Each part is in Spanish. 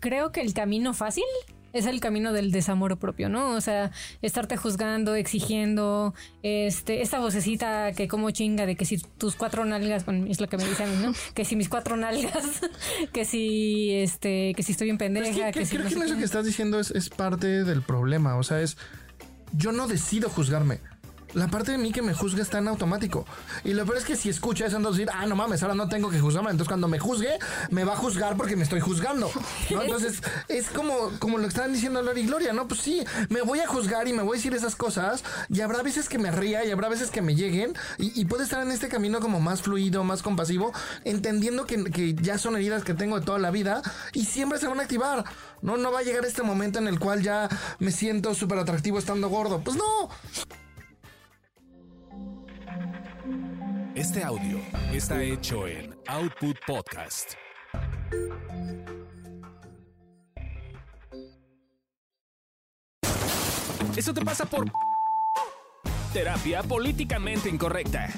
creo que el camino fácil es el camino del desamor propio, ¿no? O sea, estarte juzgando, exigiendo, este, esta vocecita que como chinga de que si tus cuatro nalgas, bueno, es lo que me dicen a mí, ¿no? Que si mis cuatro nalgas, que si, este, que si estoy bien pendeja, es que, que, si creo no que eso que estás diciendo es, es parte del problema. O sea, es. Yo no decido juzgarme. La parte de mí que me juzga está en automático. Y lo peor es que si escucha eso, entonces decir, ah, no mames, ahora no tengo que juzgarme. Entonces cuando me juzgue, me va a juzgar porque me estoy juzgando. ¿no? Entonces es como, como lo que estaban diciendo Lori y Gloria, ¿no? Pues sí, me voy a juzgar y me voy a decir esas cosas. Y habrá veces que me ría y habrá veces que me lleguen. Y, y puede estar en este camino como más fluido, más compasivo, entendiendo que, que ya son heridas que tengo de toda la vida y siempre se van a activar. No, no va a llegar este momento en el cual ya me siento súper atractivo estando gordo. Pues no. Este audio está hecho en Output Podcast. Eso te pasa por terapia políticamente incorrecta.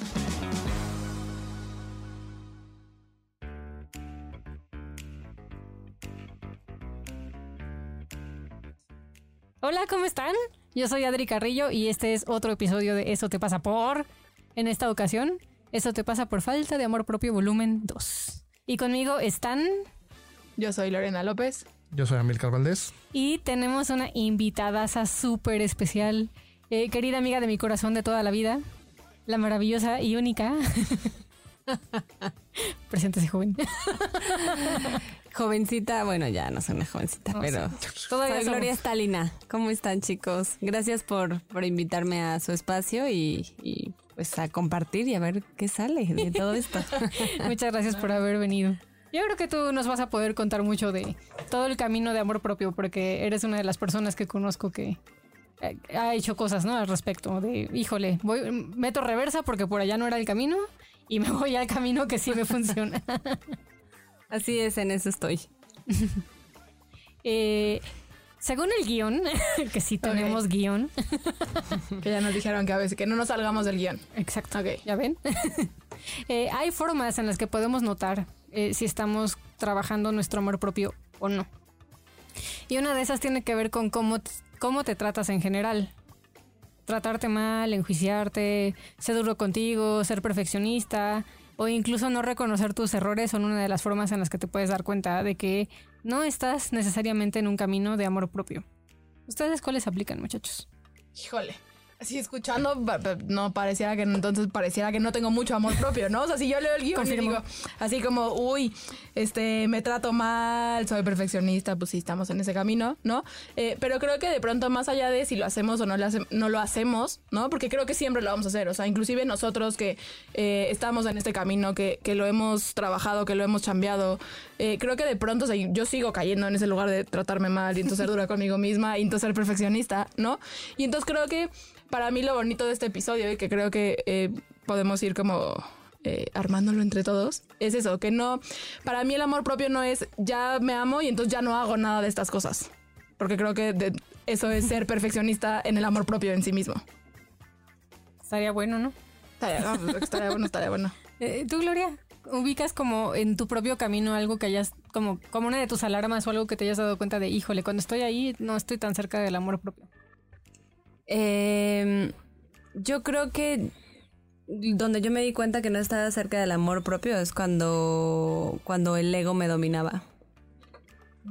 Hola, ¿cómo están? Yo soy Adri Carrillo y este es otro episodio de Eso te pasa por. En esta ocasión, Eso te pasa por falta de amor propio volumen 2. Y conmigo están Yo soy Lorena López. Yo soy Amilcar Valdés. y tenemos una invitadaza súper especial, eh, querida amiga de mi corazón de toda la vida, la maravillosa y única. Preséntese, joven. Jovencita, bueno, ya no soy una jovencita, No, pero sí. Todavía soy somos. Gloria Stalina. ¿Cómo están, chicos? Gracias por, por invitarme a su espacio y, y, pues a compartir y a ver qué sale de todo esto. Muchas gracias por haber venido. Yo creo que tú nos vas a poder contar mucho de todo el camino de amor propio, porque eres una de las personas que conozco que eh, ha hecho cosas, ¿no? Al respecto de, híjole, voy, meto reversa porque por allá no era el camino y me voy al camino que sí me funciona. Así es, en eso estoy. Eh, según el guion, que sí tenemos guion, Que ya nos dijeron que a veces que no nos salgamos del guion. Exacto. ¿Ya ven? Eh, hay formas en las que podemos notar eh, si estamos trabajando nuestro amor propio o no. Y una de esas tiene que ver con cómo, cómo te tratas en general. Tratarte mal, enjuiciarte, ser duro contigo, ser perfeccionista o incluso no reconocer tus errores son una de las formas en las que te puedes dar cuenta de que no estás necesariamente en un camino de amor propio. ¿Ustedes cuáles aplican, muchachos? Híjole. Así escuchando, no pareciera que entonces pareciera que no tengo mucho amor propio, ¿no? O sea, si yo leo el guion y digo así como, uy, este, me trato mal, soy perfeccionista, pues sí, estamos en ese camino, ¿no? Eh, pero creo que de pronto, más allá de si lo hacemos o no lo, hace- no lo hacemos, ¿no? Porque creo que siempre lo vamos a hacer, o sea, inclusive nosotros que eh, estamos en este camino, que, que lo hemos trabajado, que lo hemos chambeado, eh, creo que de pronto, o sea, yo sigo cayendo en ese lugar de tratarme mal y entonces ser dura conmigo misma y entonces ser perfeccionista, ¿no? Y entonces creo que para mí lo bonito de este episodio y que creo que eh, podemos ir como eh, armándolo entre todos es eso, que no, para mí el amor propio no es ya me amo y entonces ya no hago nada de estas cosas. Porque creo que de- eso es ser perfeccionista en el amor propio en sí mismo. Estaría bueno, ¿no? Estaría, no, estaría bueno, estaría bueno. Eh, ¿Tú, Gloria, ubicas como en tu propio camino algo que hayas, como, como una de tus alarmas o algo que te hayas dado cuenta de, híjole, cuando estoy ahí no estoy tan cerca del amor propio? Eh, yo creo que donde yo me di cuenta que no estaba cerca del amor propio es cuando, cuando el ego me dominaba.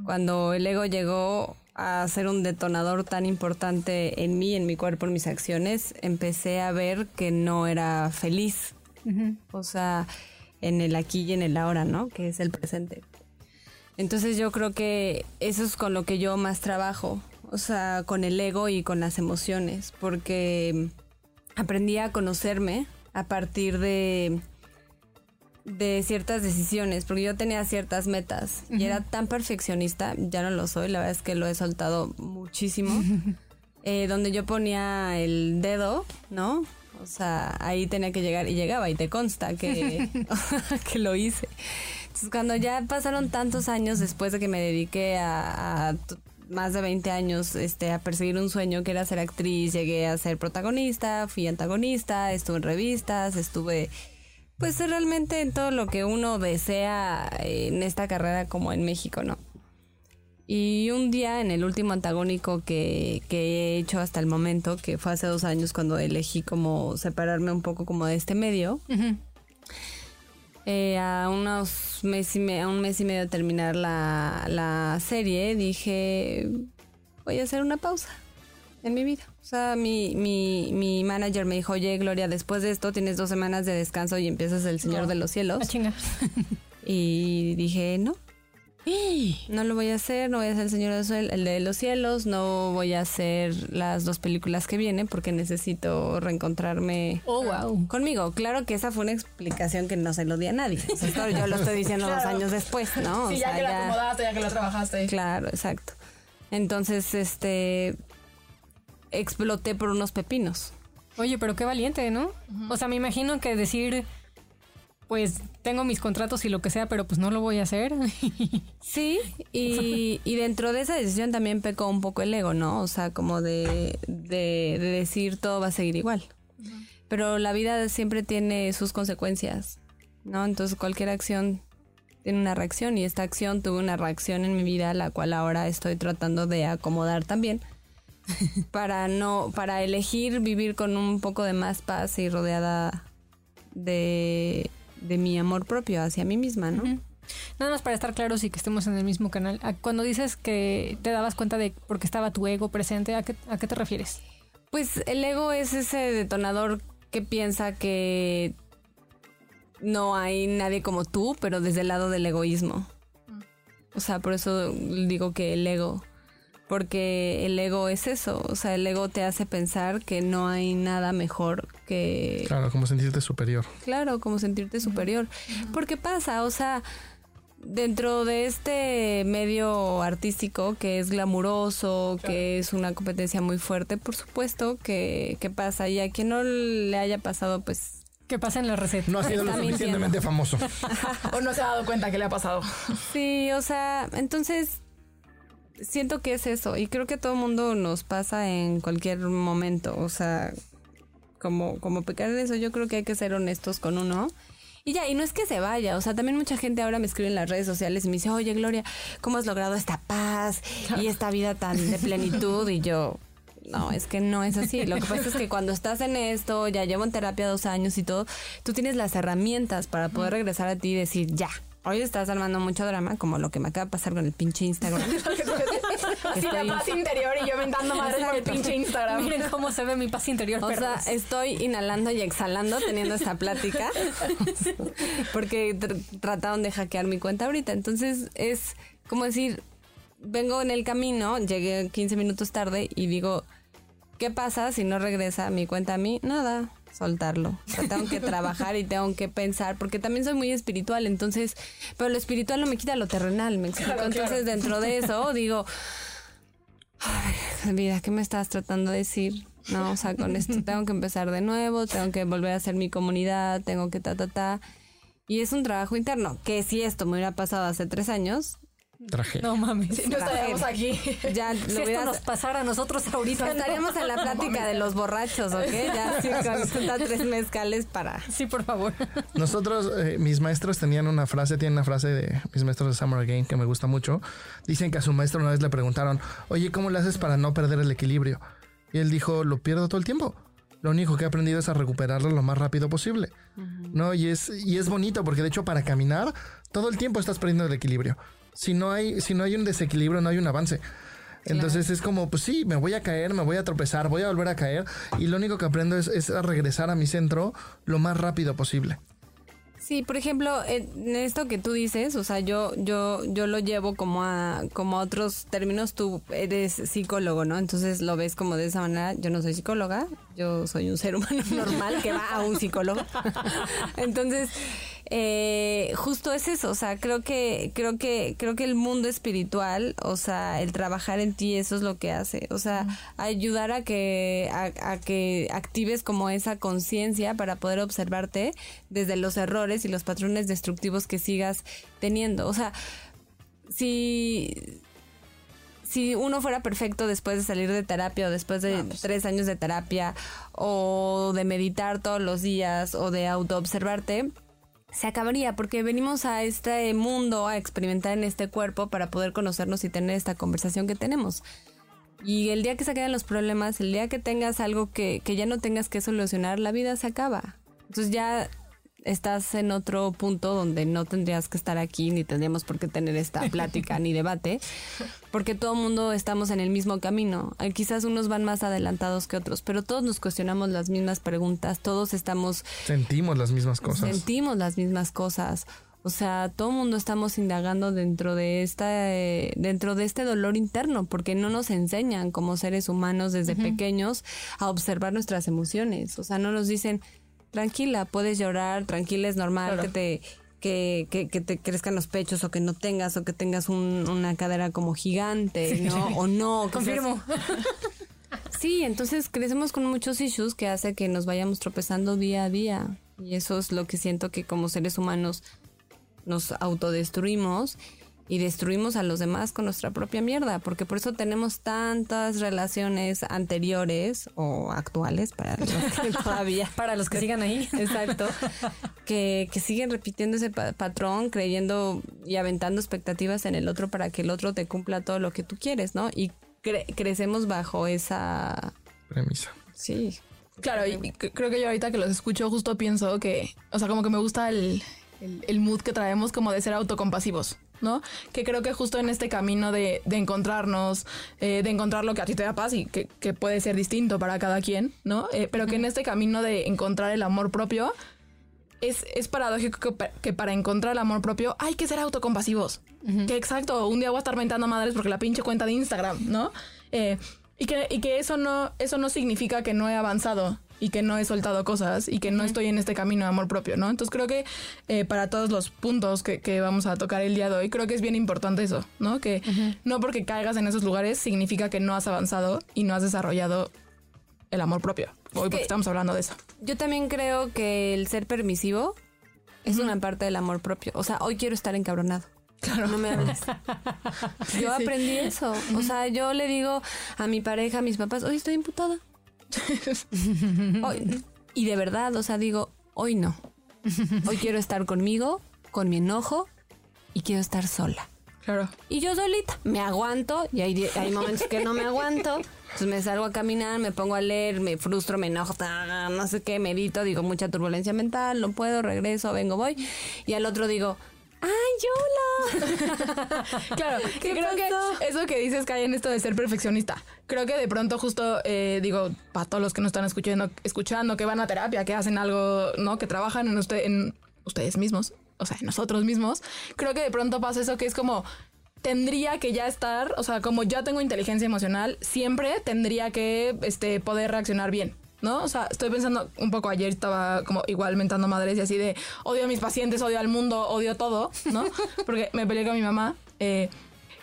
Cuando el ego llegó a ser un detonador tan importante en mí, en mi cuerpo, en mis acciones, empecé a ver que no era feliz. O sea, en el aquí y en el ahora, ¿no? Que es el presente. Entonces yo creo que eso es con lo que yo más trabajo, o sea, con el ego y con las emociones, porque aprendí a conocerme a partir de de ciertas decisiones, porque yo tenía ciertas metas y era tan perfeccionista, ya no lo soy, la verdad es que lo he soltado muchísimo, eh, donde yo ponía el dedo, ¿no? O sea, ahí tenía que llegar y llegaba y te consta que, que lo hice. Entonces, cuando ya pasaron tantos años después de que me dediqué a, a más de 20 años este, a perseguir un sueño que era ser actriz, llegué a ser protagonista, fui antagonista, estuve en revistas, estuve pues realmente en todo lo que uno desea en esta carrera como en México, ¿no? Y un día en el último antagónico que, que he hecho hasta el momento, que fue hace dos años cuando elegí como separarme un poco como de este medio, eh, a unos mes y me- a un mes y medio de terminar la, la serie, dije, voy a hacer una pausa en mi vida. O sea, mi, mi, mi manager me dijo, oye, Gloria, después de esto tienes dos semanas de descanso y empiezas El Señor de los Cielos. Ah, chinga. Y dije, no. No lo voy a hacer, no voy a hacer el Señor de los, Ciel- el de los Cielos, no voy a hacer las dos películas que vienen porque necesito reencontrarme Oh, wow. conmigo. Claro que esa fue una explicación que no se lo di a nadie. O sea, esto yo lo estoy diciendo dos años después, ¿no? O Sí, ya sea, que la acomodaste, ya que la trabajaste. Claro, exacto. Entonces, este, exploté por unos pepinos. Oye, pero qué valiente, ¿no? O sea, me imagino que decir, pues tengo mis contratos y lo que sea, pero pues no lo voy a hacer. Sí, y, y dentro de esa decisión también pecó un poco el ego, ¿no? O sea, como de, de, de decir todo va a seguir igual. Pero la vida siempre tiene sus consecuencias, ¿no? Entonces cualquier acción tiene una reacción y esta acción tuvo una reacción en mi vida, la cual ahora estoy tratando de acomodar también para no, para elegir vivir con un poco de más paz y rodeada de, de mi amor propio hacia mí misma, ¿no? Nada más para estar claros y que estemos en el mismo canal. Cuando dices que te dabas cuenta de porque estaba tu ego presente, ¿a qué, a qué te refieres? Pues el ego es ese detonador que piensa que no hay nadie como tú, pero desde el lado del egoísmo. O sea, por eso digo que el ego, porque el ego es eso, o sea, el ego te hace pensar que no hay nada mejor que, Claro, como sentirte superior. claro, como sentirte superior. Porque pasa, o sea, dentro de este medio artístico que es glamuroso, que es una competencia muy fuerte, por supuesto que, que pasa. Y a quien no le haya pasado, pues ¿Qué pasa en la receta? No ha sido lo suficientemente famoso. O no se ha dado cuenta que le ha pasado. sí, o sea, entonces siento que es eso. Y creo que a todo mundo nos pasa en cualquier momento. O sea, como, como pecar en eso, yo creo que hay que ser honestos con uno. Y ya, y no es que se vaya, o sea, también mucha gente ahora me escribe en las redes sociales y me dice, oye Gloria, ¿cómo has logrado esta paz y esta vida tan de plenitud? Y yo, no, es que no es así. Lo que pasa es que cuando estás en esto, ya llevo en terapia dos años y todo, tú tienes las herramientas para poder regresar a ti y decir, ya, hoy estás armando mucho drama, como lo que me acaba de pasar con el pinche Instagram. Así la Estoy- paz interior y yo mentando madre por el pinche Instagram. Miren cómo se ve mi paz interior. O sea, estoy inhalando y exhalando teniendo esta plática porque tr- trataron de hackear mi cuenta ahorita. Entonces es como decir, vengo en el camino, llegué 15 minutos tarde y digo, ¿qué pasa si no regresa mi cuenta a mí? Nada, soltarlo. O sea, tengo que trabajar y tengo que pensar porque también soy muy espiritual, entonces, pero lo espiritual no me quita lo terrenal, me explico. Claro, claro. Entonces, dentro de eso digo, Ay, vida, ¿qué me estás tratando de decir? No, o sea, con esto tengo que empezar de nuevo, tengo que volver a hacer mi comunidad, tengo que ta, ta, ta. Y es un trabajo interno, que si esto me hubiera pasado hace tres años, No mames. No estaríamos aquí. ya Si lo esto hubieras... nos pasara a nosotros ahorita. Estaríamos en la plática de los borrachos, ¿ok? Ya sí, con tres mezcales para... Sí, por favor. Nosotros, eh, mis maestros tenían una frase, tienen una frase de mis maestros de Summer Game que me gusta mucho. Dicen que a su maestro una vez le preguntaron, oye, ¿cómo le haces para no perder el equilibrio? Y él dijo, lo pierdo todo el tiempo. Lo único que he aprendido es a recuperarlo lo más rápido posible. ¿No? Y es, y es bonito porque de hecho para caminar todo el tiempo estás perdiendo el equilibrio. Si no hay, si no hay un desequilibrio, no hay un avance. Entonces es como, pues sí, me voy a caer, me voy a tropezar, voy a volver a caer. Y lo único que aprendo es, es a regresar a mi centro lo más rápido posible. Sí, por ejemplo, en esto que tú dices, o sea, yo, yo, yo lo llevo como a, como a otros términos, tú eres psicólogo, ¿no? Entonces lo ves como de esa manera, yo no soy psicóloga, yo soy un ser humano normal que va a un psicólogo. Entonces, eh, justo es eso, o sea, creo que, creo que, creo que el mundo espiritual, o sea, el trabajar en ti, eso es lo que hace, o sea, ayudar a que, a, a que actives como esa conciencia para poder observarte desde los errores y los patrones destructivos que sigas teniendo, o sea, si si uno fuera perfecto después de salir de terapia o después de tres años de terapia o de meditar todos los días o de autoobservarte, se acabaría porque venimos a este mundo a experimentar en este cuerpo para poder conocernos y tener esta conversación que tenemos. Y el día que se acaben los problemas, el día que tengas algo que, que ya no tengas que solucionar, la vida se acaba. Entonces ya estás en otro punto donde no tendrías que estar aquí ni tendríamos por qué tener esta plática ni debate, porque todo el mundo estamos en el mismo camino. Eh, Quizás unos van más adelantados que otros, pero todos nos cuestionamos las mismas preguntas, todos estamos Sentimos las mismas cosas. sentimos las mismas cosas. O sea, todo el mundo estamos indagando dentro de esta, eh, dentro de este dolor interno, porque no nos enseñan como seres humanos desde pequeños a observar nuestras emociones. O sea, no nos dicen, tranquila, puedes llorar, tranquila, es normal Claro. que te que, que, que te crezcan los pechos o que no tengas o que tengas un- una cadera como gigante, ¿no? O no. Confirmo. Sí, entonces crecemos con muchos issues que hace que nos vayamos tropezando día a día. Y eso es lo que siento que como seres humanos nos autodestruimos y destruimos a los demás con nuestra propia mierda, porque por eso tenemos tantas relaciones anteriores o actuales para los que todavía Para los que sigan ahí. Exacto. Que, que siguen repitiendo ese pa- patrón, creyendo y aventando expectativas en el otro para que el otro te cumpla todo lo que tú quieres, ¿no? Y cre- crecemos bajo esa... Premisa. Sí. Claro, y creo que yo ahorita que los escucho justo pienso que, o sea, como que me gusta el, el, el mood que traemos como de ser autocompasivos, ¿no? Que creo que justo en este camino de, de encontrarnos, eh, de encontrar lo que a ti te da paz y que, que puede ser distinto para cada quien, ¿no? Eh, pero que en este camino de encontrar el amor propio, es, es paradójico que, pa- que para encontrar el amor propio hay que ser autocompasivos. Que exacto, un día voy a estar mentando a madres porque la pinche cuenta de Instagram, ¿no? Eh, y que, y que eso no, eso no significa que no he avanzado y que no he soltado cosas y que no estoy en este camino de amor propio, ¿no? Entonces creo que eh, para todos los puntos que, que vamos a tocar el día de hoy, creo que es bien importante eso, ¿no? Que no porque caigas en esos lugares significa que no has avanzado y no has desarrollado el amor propio. Hoy porque que- estamos hablando de eso. Yo también creo que el ser permisivo es una parte del amor propio. O sea, hoy quiero estar encabronado. Claro. No me hables. Yo aprendí eso. O sea, yo le digo a mi pareja, a mis papás, hoy estoy imputada. Hoy- y de verdad, o sea, digo, hoy no. Hoy quiero estar conmigo, con mi enojo y quiero estar sola. Claro. Y yo solita me aguanto y hay, hay momentos que no me aguanto. Entonces me salgo a caminar, me pongo a leer, me frustro, me enojo, no sé qué, medito, digo mucha turbulencia mental, no puedo, regreso, vengo, voy. Y al otro digo, ¡ay, hola! Claro, que creo pasó? que eso que dices cae en esto de ser perfeccionista. Creo que de pronto justo, eh, digo, para todos los que nos están escuchando, escuchando, que van a terapia, que hacen algo, ¿no? Que trabajan en, usted, en ustedes mismos, o sea, en nosotros mismos, creo que de pronto pasa eso que es como, tendría que ya estar, o sea, como ya tengo inteligencia emocional, siempre tendría que este, poder reaccionar bien. ¿No? O sea, estoy pensando un poco ayer estaba como igual mentando madres y así de odio a mis pacientes, odio al mundo, odio todo, ¿no? Porque me peleé con mi mamá. eh,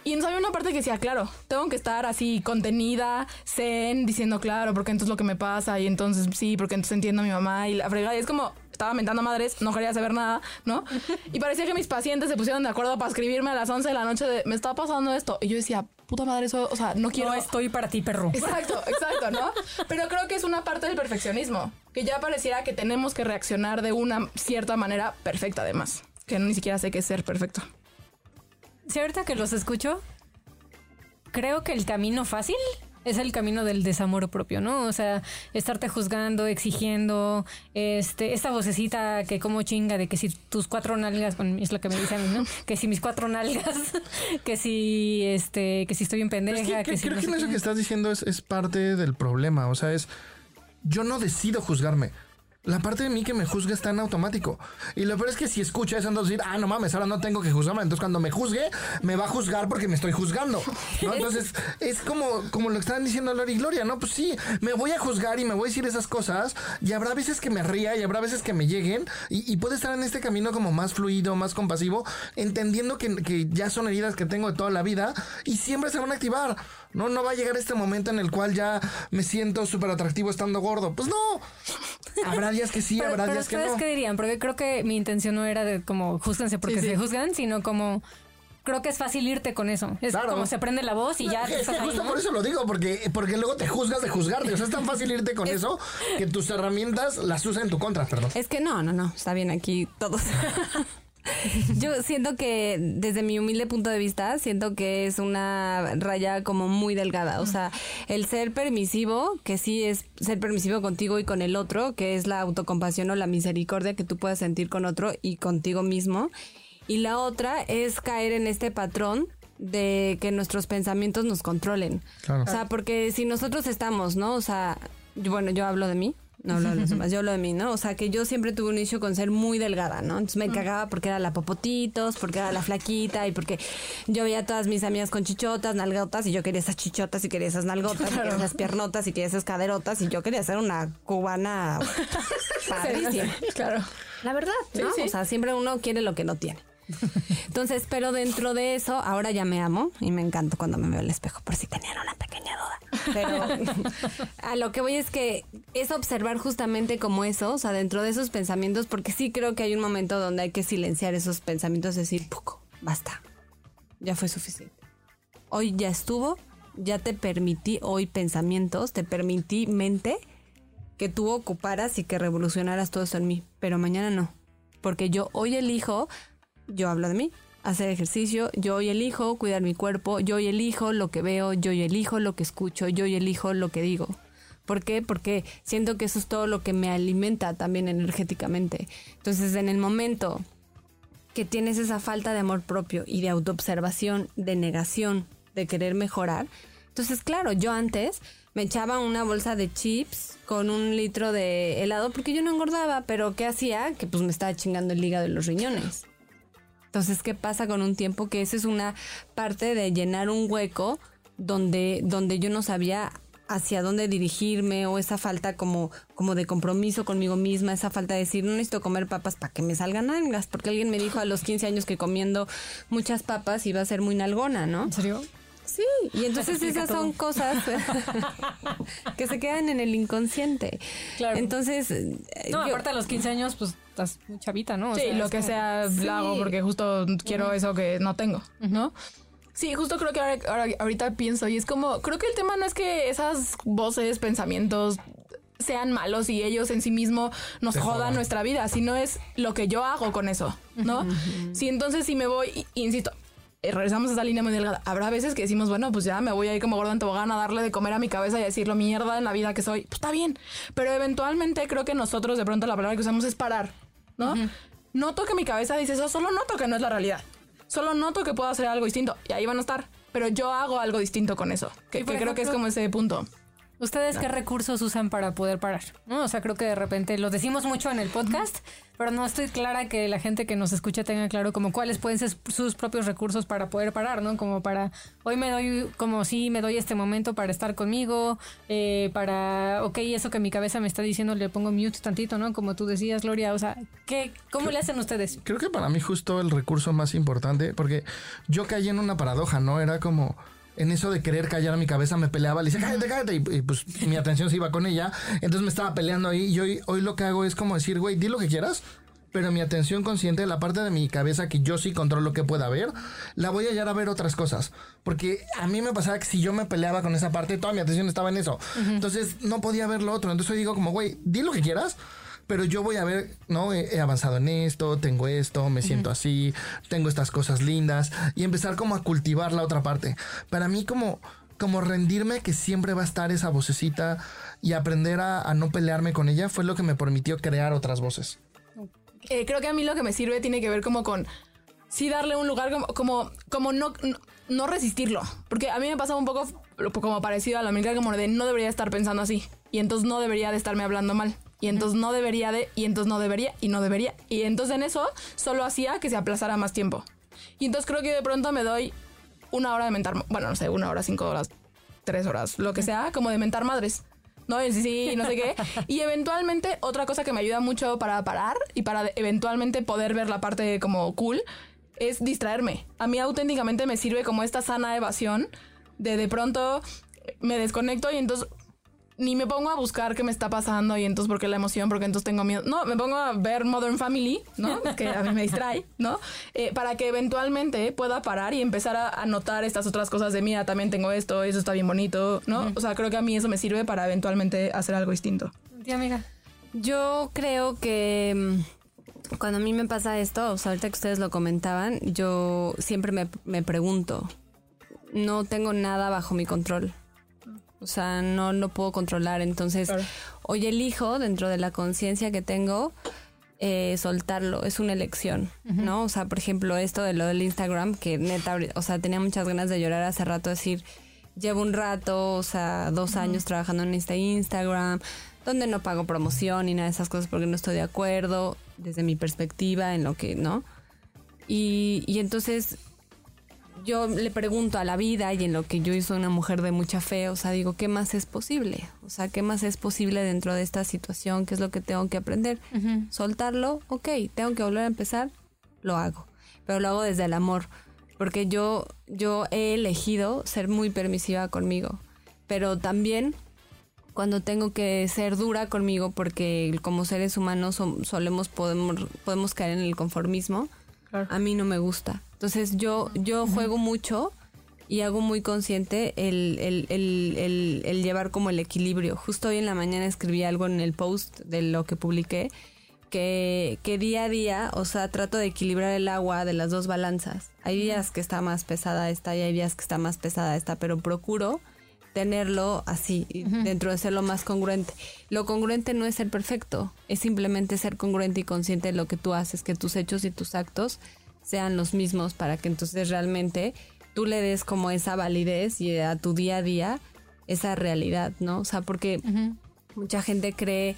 y entonces había una parte que decía, claro, tengo que estar así contenida, zen, diciendo claro, porque entonces lo que me pasa, y entonces sí, porque entonces entiendo a mi mamá y la fregada. Y es como, estaba mentando madres, no quería saber nada, ¿no? Y parecía que mis pacientes se pusieron de acuerdo para escribirme a las 11 de la noche de, me está pasando esto. Y yo decía, puta madre, eso, o sea, no quiero... No estoy para ti, perro. Exacto, exacto, ¿no? Pero creo que es una parte del perfeccionismo, que ya pareciera que tenemos que reaccionar de una cierta manera perfecta, además, que ni siquiera sé qué es ser perfecto. Si ahorita que los escucho, creo que el camino fácil es el camino del desamor propio, ¿no? O sea, estarte juzgando, exigiendo, este, esta vocecita que como chinga de que si tus cuatro nalgas, bueno, es lo que me dicen, ¿no? Que si mis cuatro nalgas, que si, este, que si estoy bien Pero es pendeja, que, que, si creo no que en eso que estás diciendo es, es parte del problema. O sea, es. Yo no decido juzgarme. La parte de mí que me juzga está en automático. Y lo peor es que si escucha eso, entonces decir, ah, no mames, ahora no tengo que juzgarme. Entonces cuando me juzgue, me va a juzgar porque me estoy juzgando. ¿no? Entonces es como, como lo que estaban diciendo Lori y Gloria, ¿no? Pues sí, me voy a juzgar y me voy a decir esas cosas. Y habrá veces que me ría y habrá veces que me lleguen. Y, y puede estar en este camino como más fluido, más compasivo, entendiendo que, que ya son heridas que tengo de toda la vida y siempre se van a activar. No, no va a llegar este momento en el cual ya me siento súper atractivo estando gordo. Pues no. Habrá días que sí, Pero, habrá pero días que ustedes no. qué dirían? Porque creo que mi intención no era de como júzganse porque Sí, sí. se juzgan, sino como creo que es fácil irte con eso. Es Claro. como se prende la voz y ya Es estás ahí, justo ¿no? por eso lo digo, porque, porque luego te juzgas de juzgarte. O sea, es tan fácil irte con eso que tus herramientas las usas en tu contra, perdón. Es que no, no, no, está bien aquí todos. Yo siento que desde mi humilde punto de vista, siento que es una raya como muy delgada. O sea, el ser permisivo, que sí es ser permisivo contigo y con el otro, que es la autocompasión o la misericordia que tú puedas sentir con otro y contigo mismo. Y la otra es caer en este patrón de que nuestros pensamientos nos controlen. Claro. O sea, porque si nosotros estamos, ¿no? O sea, yo- bueno, yo hablo de mí, no hablo de los demás, yo hablo de mí, ¿no? O sea, que yo siempre tuve un inicio con ser muy delgada, ¿no? Entonces me cagaba porque era la popotitos, porque era la flaquita y porque yo veía a todas mis amigas con chichotas, nalgotas y yo quería esas chichotas y quería esas nalgotas, y quería esas piernotas y quería esas caderotas y yo quería ser una cubana padrísima. Claro. La verdad, ¿no? Sí, sí. O sea, siempre uno quiere lo que no tiene. Entonces, pero dentro de eso, ahora ya me amo y me encanta cuando me veo al espejo, por si tenían una pequeña duda. Pero a lo que voy es que es observar justamente como eso, o sea, dentro de esos pensamientos, porque sí creo que hay un momento donde hay que silenciar esos pensamientos, decir, poco, basta, ya fue suficiente. Hoy ya estuvo, ya te permití hoy pensamientos, te permití mente que tú ocuparas y que revolucionaras todo eso en mí, pero mañana no, porque yo hoy elijo, yo hablo de mí, hacer ejercicio, yo hoy elijo cuidar mi cuerpo, yo hoy elijo lo que veo, yo elijo lo que escucho, yo elijo lo que digo. ¿Por qué? Porque siento que eso es todo lo que me alimenta también energéticamente. Entonces, en el momento que tienes esa falta de amor propio y de autoobservación, de negación, de querer mejorar. Entonces, claro, yo antes me echaba una bolsa de chips con un litro de helado porque yo no engordaba, pero ¿qué hacía? Que pues me estaba chingando el hígado y los riñones. Entonces, ¿qué pasa con un tiempo? Que esa es una parte de llenar un hueco donde, donde yo no sabía hacia dónde dirigirme o esa falta como, como de compromiso conmigo misma, esa falta de decir, no necesito comer papas para que me salgan algas, porque alguien me dijo a los 15 años que comiendo muchas papas iba a ser muy nalgona, ¿no? ¿En serio? Sí, y entonces esas son cosas que se quedan en el inconsciente. Claro. Entonces, No, yo- aparte a los 15 años, pues estás muy chavita, ¿no? O Sí, sea, lo que sea lo hago porque justo quiero eso que no tengo, ¿no? Sí, justo creo que ahora, ahora- ahorita pienso y es como, creo que el tema no es que esas voces, pensamientos sean malos y ellos en sí mismo nos jodan jodan. nuestra vida, sino es lo que yo hago con eso, ¿no? Sí, entonces si me voy, insisto, eh, regresamos a esa línea muy delgada. Habrá veces que decimos, bueno, pues ya me voy a ir como gorda en tobogán a darle de comer a mi cabeza y a decir lo mierda en la vida que soy. Pues está bien. Pero eventualmente creo que nosotros de pronto la palabra que usamos es parar, ¿no? Noto que mi cabeza dice eso, solo noto que no es la realidad. Solo noto que puedo hacer algo distinto y ahí van a estar. Pero yo hago algo distinto con eso. Que, creo que es como ese punto. ¿Ustedes qué recursos usan para poder parar? ¿No? O sea, creo que de repente lo decimos mucho en el podcast, pero no estoy clara que la gente que nos escucha tenga claro como cuáles pueden ser sus propios recursos para poder parar, ¿no? Como para, hoy me doy, como sí, me doy este momento para estar conmigo, eh, para, ok, eso que mi cabeza me está diciendo le pongo mute tantito, ¿no? Como tú decías, Gloria, o sea, ¿qué, ¿cómo le hacen ustedes? Creo que para mí justo el recurso más importante, porque yo caí en una paradoja, ¿no? Era como en eso de querer callar a mi cabeza, me peleaba, le decía, cállate, cállate, y, y, pues mi atención se iba con ella, entonces me estaba peleando ahí, y hoy, hoy lo que hago es como decir, güey, di lo que quieras, pero mi atención consciente, la parte de mi cabeza que yo sí controlo que pueda ver, la voy a hallar a ver otras cosas. Porque a mí me pasaba que si yo me peleaba con esa parte, toda mi atención estaba en eso. Entonces no podía ver lo otro. Entonces hoy digo como, güey, di lo que quieras. Pero yo voy a ver, ¿no? He, avanzado en esto, tengo esto, me siento así, tengo estas cosas lindas. Y empezar como a cultivar la otra parte. Para mí como, como rendirme que siempre va a estar esa vocecita y aprender a, a no pelearme con ella fue lo que me permitió crear otras voces. Eh, creo que a mí lo que me sirve tiene que ver como con sí darle un lugar como como, como no, no, no resistirlo. Porque a mí me pasa un poco como parecido a la América como de no debería estar pensando así. Y entonces no debería de estarme hablando mal. Y entonces no debería de, y entonces no debería, y no debería. Y entonces en eso solo hacía que se aplazara más tiempo. Y entonces creo que de pronto me doy una hora de mentar, bueno, no sé, una hora, cinco horas, tres horas, lo que sea, como de mentar madres. ¿no? Sí, sí, no sé qué. Y eventualmente, otra cosa que me ayuda mucho para parar y para eventualmente poder ver la parte como cool es distraerme. A mí auténticamente me sirve como esta sana evasión de de pronto me desconecto y entonces ni me pongo a buscar qué me está pasando y entonces por qué la emoción, porque entonces tengo miedo. No, me pongo a ver Modern Family, ¿no? Que a mí me distrae, ¿no? Eh, para que eventualmente pueda parar y empezar a, a notar estas otras cosas de, mira, también tengo esto, eso está bien bonito, ¿no? O sea, creo que a mí eso me sirve para eventualmente hacer algo distinto. Sí, amiga. Yo creo que mm, cuando a mí me pasa esto, o sea, ahorita que ustedes lo comentaban, yo siempre me, me pregunto, no tengo nada bajo mi control. O sea, no lo puedo controlar. Entonces, Claro. hoy elijo dentro de la conciencia que tengo eh, soltarlo. Es una elección, ¿no? O sea, por ejemplo, esto de lo del Instagram, que neta, o sea, tenía muchas ganas de llorar hace rato, decir, llevo un rato, o sea, dos años trabajando en este Instagram, donde no pago promoción y nada de esas cosas porque no estoy de acuerdo desde mi perspectiva en lo que, ¿no? Y, y entonces yo le pregunto a la vida y en lo que yo soy una mujer de mucha fe, o sea, digo, ¿qué más es posible? O sea, ¿qué más es posible dentro de esta situación? ¿Qué es lo que tengo que aprender? Soltarlo, ok, tengo que volver a empezar, lo hago, pero lo hago desde el amor, porque yo, yo he elegido ser muy permisiva conmigo, pero también cuando tengo que ser dura conmigo, porque como seres humanos solemos, podemos, podemos caer en el conformismo, Claro. a mí no me gusta. Entonces yo, yo juego mucho y hago muy consciente el, el, el, el, el llevar como el equilibrio. Justo hoy en la mañana escribí algo en el post de lo que publiqué, que, que día a día, o sea, trato de equilibrar el agua de las dos balanzas. Hay días que está más pesada esta y hay días que está más pesada esta, pero procuro tenerlo así, y dentro de ser lo más congruente. Lo congruente no es ser perfecto, es simplemente ser congruente y consciente de lo que tú haces, que tus hechos y tus actos sean los mismos para que entonces realmente tú le des como esa validez y a tu día a día esa realidad, ¿no? O sea, porque mucha gente cree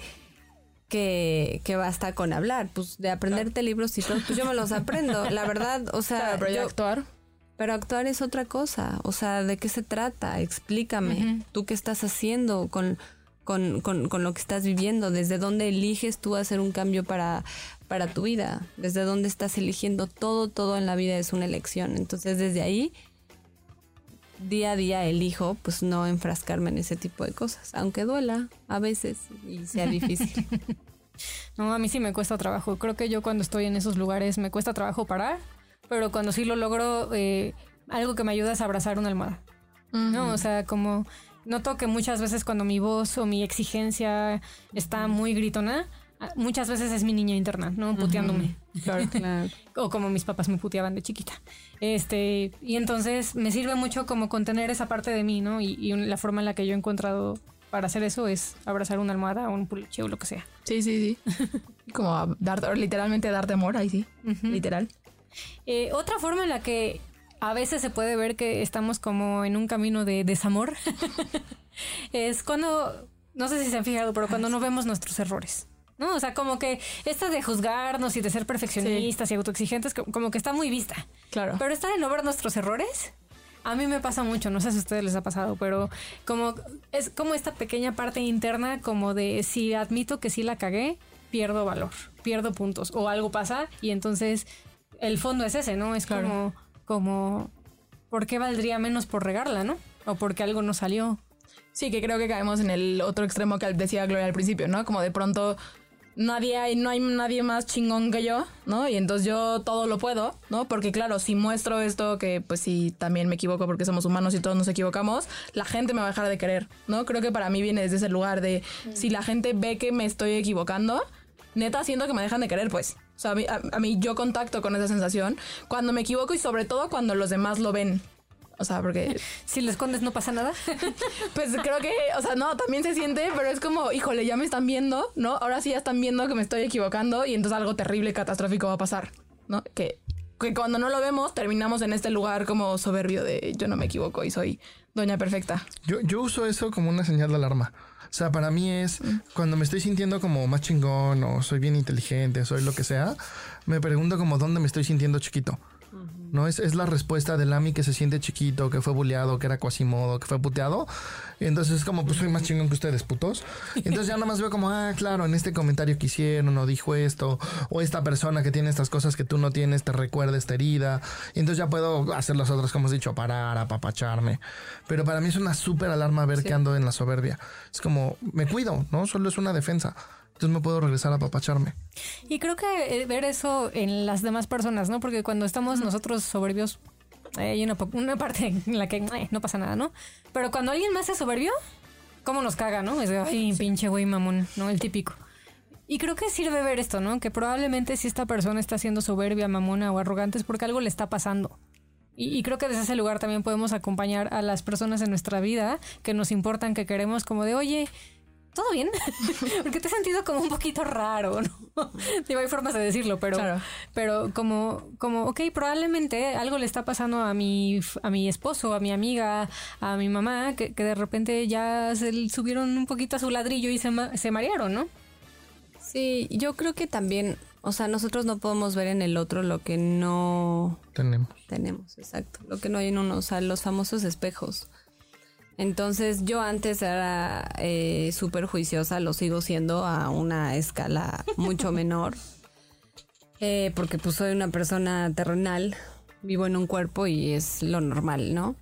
que, que basta con hablar, pues de aprenderte libros y todo, pues yo me los aprendo, la verdad, o sea, Claro, pero yo- actuar. Pero actuar es otra cosa. O sea, ¿de qué se trata? Explícame. ¿Tú qué estás haciendo con, con, con, con lo que estás viviendo? ¿Desde dónde eliges tú hacer un cambio para, para tu vida? ¿Desde dónde estás eligiendo? Todo, todo en la vida es una elección. Entonces, desde ahí, día a día elijo, pues no enfrascarme en ese tipo de cosas. Aunque duela a veces y sea difícil. No, a mí sí me cuesta trabajo. Creo que yo cuando estoy en esos lugares me cuesta trabajo parar, pero cuando sí lo logro, eh, algo que me ayuda es abrazar una almohada. ¿no? O sea, como noto que muchas veces cuando mi voz o mi exigencia está muy gritona, ah, muchas veces es mi niña interna, ¿no? Puteándome. claro, claro. O como mis papás me puteaban de chiquita. Este, y entonces me sirve mucho como contener esa parte de mí, ¿no? Y, y la forma en la que yo he encontrado para hacer eso es abrazar una almohada o un peluche o lo que sea. Sí, sí, sí. Como a dar, literalmente darte amor, ahí sí. Literal. Eh, otra forma en la que a veces se puede ver que estamos como en un camino de desamor es cuando, no sé si se han fijado, pero cuando no vemos nuestros errores. ¿No? O sea, como que esta de juzgarnos y de ser perfeccionistas y autoexigentes, co- como que está muy vista. Claro. Pero esta de no ver nuestros errores, a mí me pasa mucho, no sé si a ustedes les ha pasado, pero como es como esta pequeña parte interna como de si admito que sí la cagué, pierdo valor, pierdo puntos o algo pasa y entonces el fondo es ese, ¿no? Es Claro. como como ¿por qué valdría menos por regarla, no? O porque algo no salió. Sí, que creo que caemos en el otro extremo que decía Gloria al principio, ¿no? Como de pronto nadie hay, no hay nadie más chingón que yo, ¿no? Y entonces yo todo lo puedo, ¿no? Porque claro, si muestro esto, que pues sí, también me equivoco porque somos humanos y todos nos equivocamos, la gente me va a dejar de querer, ¿no? Creo que para mí viene desde ese lugar de si la gente ve que me estoy equivocando, neta siento que me dejan de querer, pues. O sea, a mí, a- a mí yo contacto con esa sensación cuando me equivoco y sobre todo cuando los demás lo ven. O sea, porque Si lo escondes no pasa nada. pues creo que, o sea, no, también se siente, pero es como, híjole, ya me están viendo, ¿no? Ahora sí ya están viendo que me estoy equivocando y entonces algo terrible, catastrófico va a pasar, ¿no? Que, que cuando no lo vemos terminamos en este lugar como soberbio de yo no me equivoco y soy doña perfecta. Yo, yo uso eso como una señal de alarma. O sea, para mí es cuando me estoy sintiendo como más chingón o soy bien inteligente, soy lo que sea, me pregunto como dónde me estoy sintiendo chiquito. ¿No? Es, es la respuesta del Ami que se siente chiquito, que fue bulleado, que era cuasimodo, que fue puteado. Entonces es como, pues soy más chingón que ustedes, putos. Entonces ya nada más veo como, ah, claro, en este comentario que hicieron o dijo esto, o esta persona que tiene estas cosas que tú no tienes te recuerda esta herida. Y entonces ya puedo hacer las otras, como has dicho, parar, apapacharme. Pero para mí es una súper alarma ver que ando en la soberbia. Es como, me cuido, ¿no? Solo es una defensa. Entonces me puedo regresar a apapacharme. Y creo que eh, ver eso en las demás personas, ¿no? Porque cuando estamos nosotros soberbios, eh, hay una, parte en la que eh, no pasa nada, ¿no? Pero cuando alguien más es soberbio, ¿cómo nos caga, no? Es de, ay, pinche güey mamón, ¿no? El típico. Y creo que sirve ver esto, ¿no? Que probablemente si esta persona está siendo soberbia, mamona o arrogante es porque algo le está pasando. Y, y creo que desde ese lugar también podemos acompañar a las personas en nuestra vida que nos importan, que queremos, como de, oye, ¿todo bien? Porque te he sentido como un poquito raro, ¿no? Digo, hay formas de decirlo, pero, Claro. pero como, como, ok, probablemente algo le está pasando a mi, a mi esposo, a mi amiga, a mi mamá, que, que de repente ya se subieron un poquito a su ladrillo y se, ma- se marearon, ¿no? Sí, yo creo que también, o sea, nosotros no podemos ver en el otro lo que no Tenemos. tenemos, exacto, lo que no hay en uno, o sea, los famosos espejos. Entonces yo antes era eh, súper juiciosa, lo sigo siendo a una escala mucho menor, eh, porque pues soy una persona terrenal, vivo en un cuerpo y es lo normal, ¿no?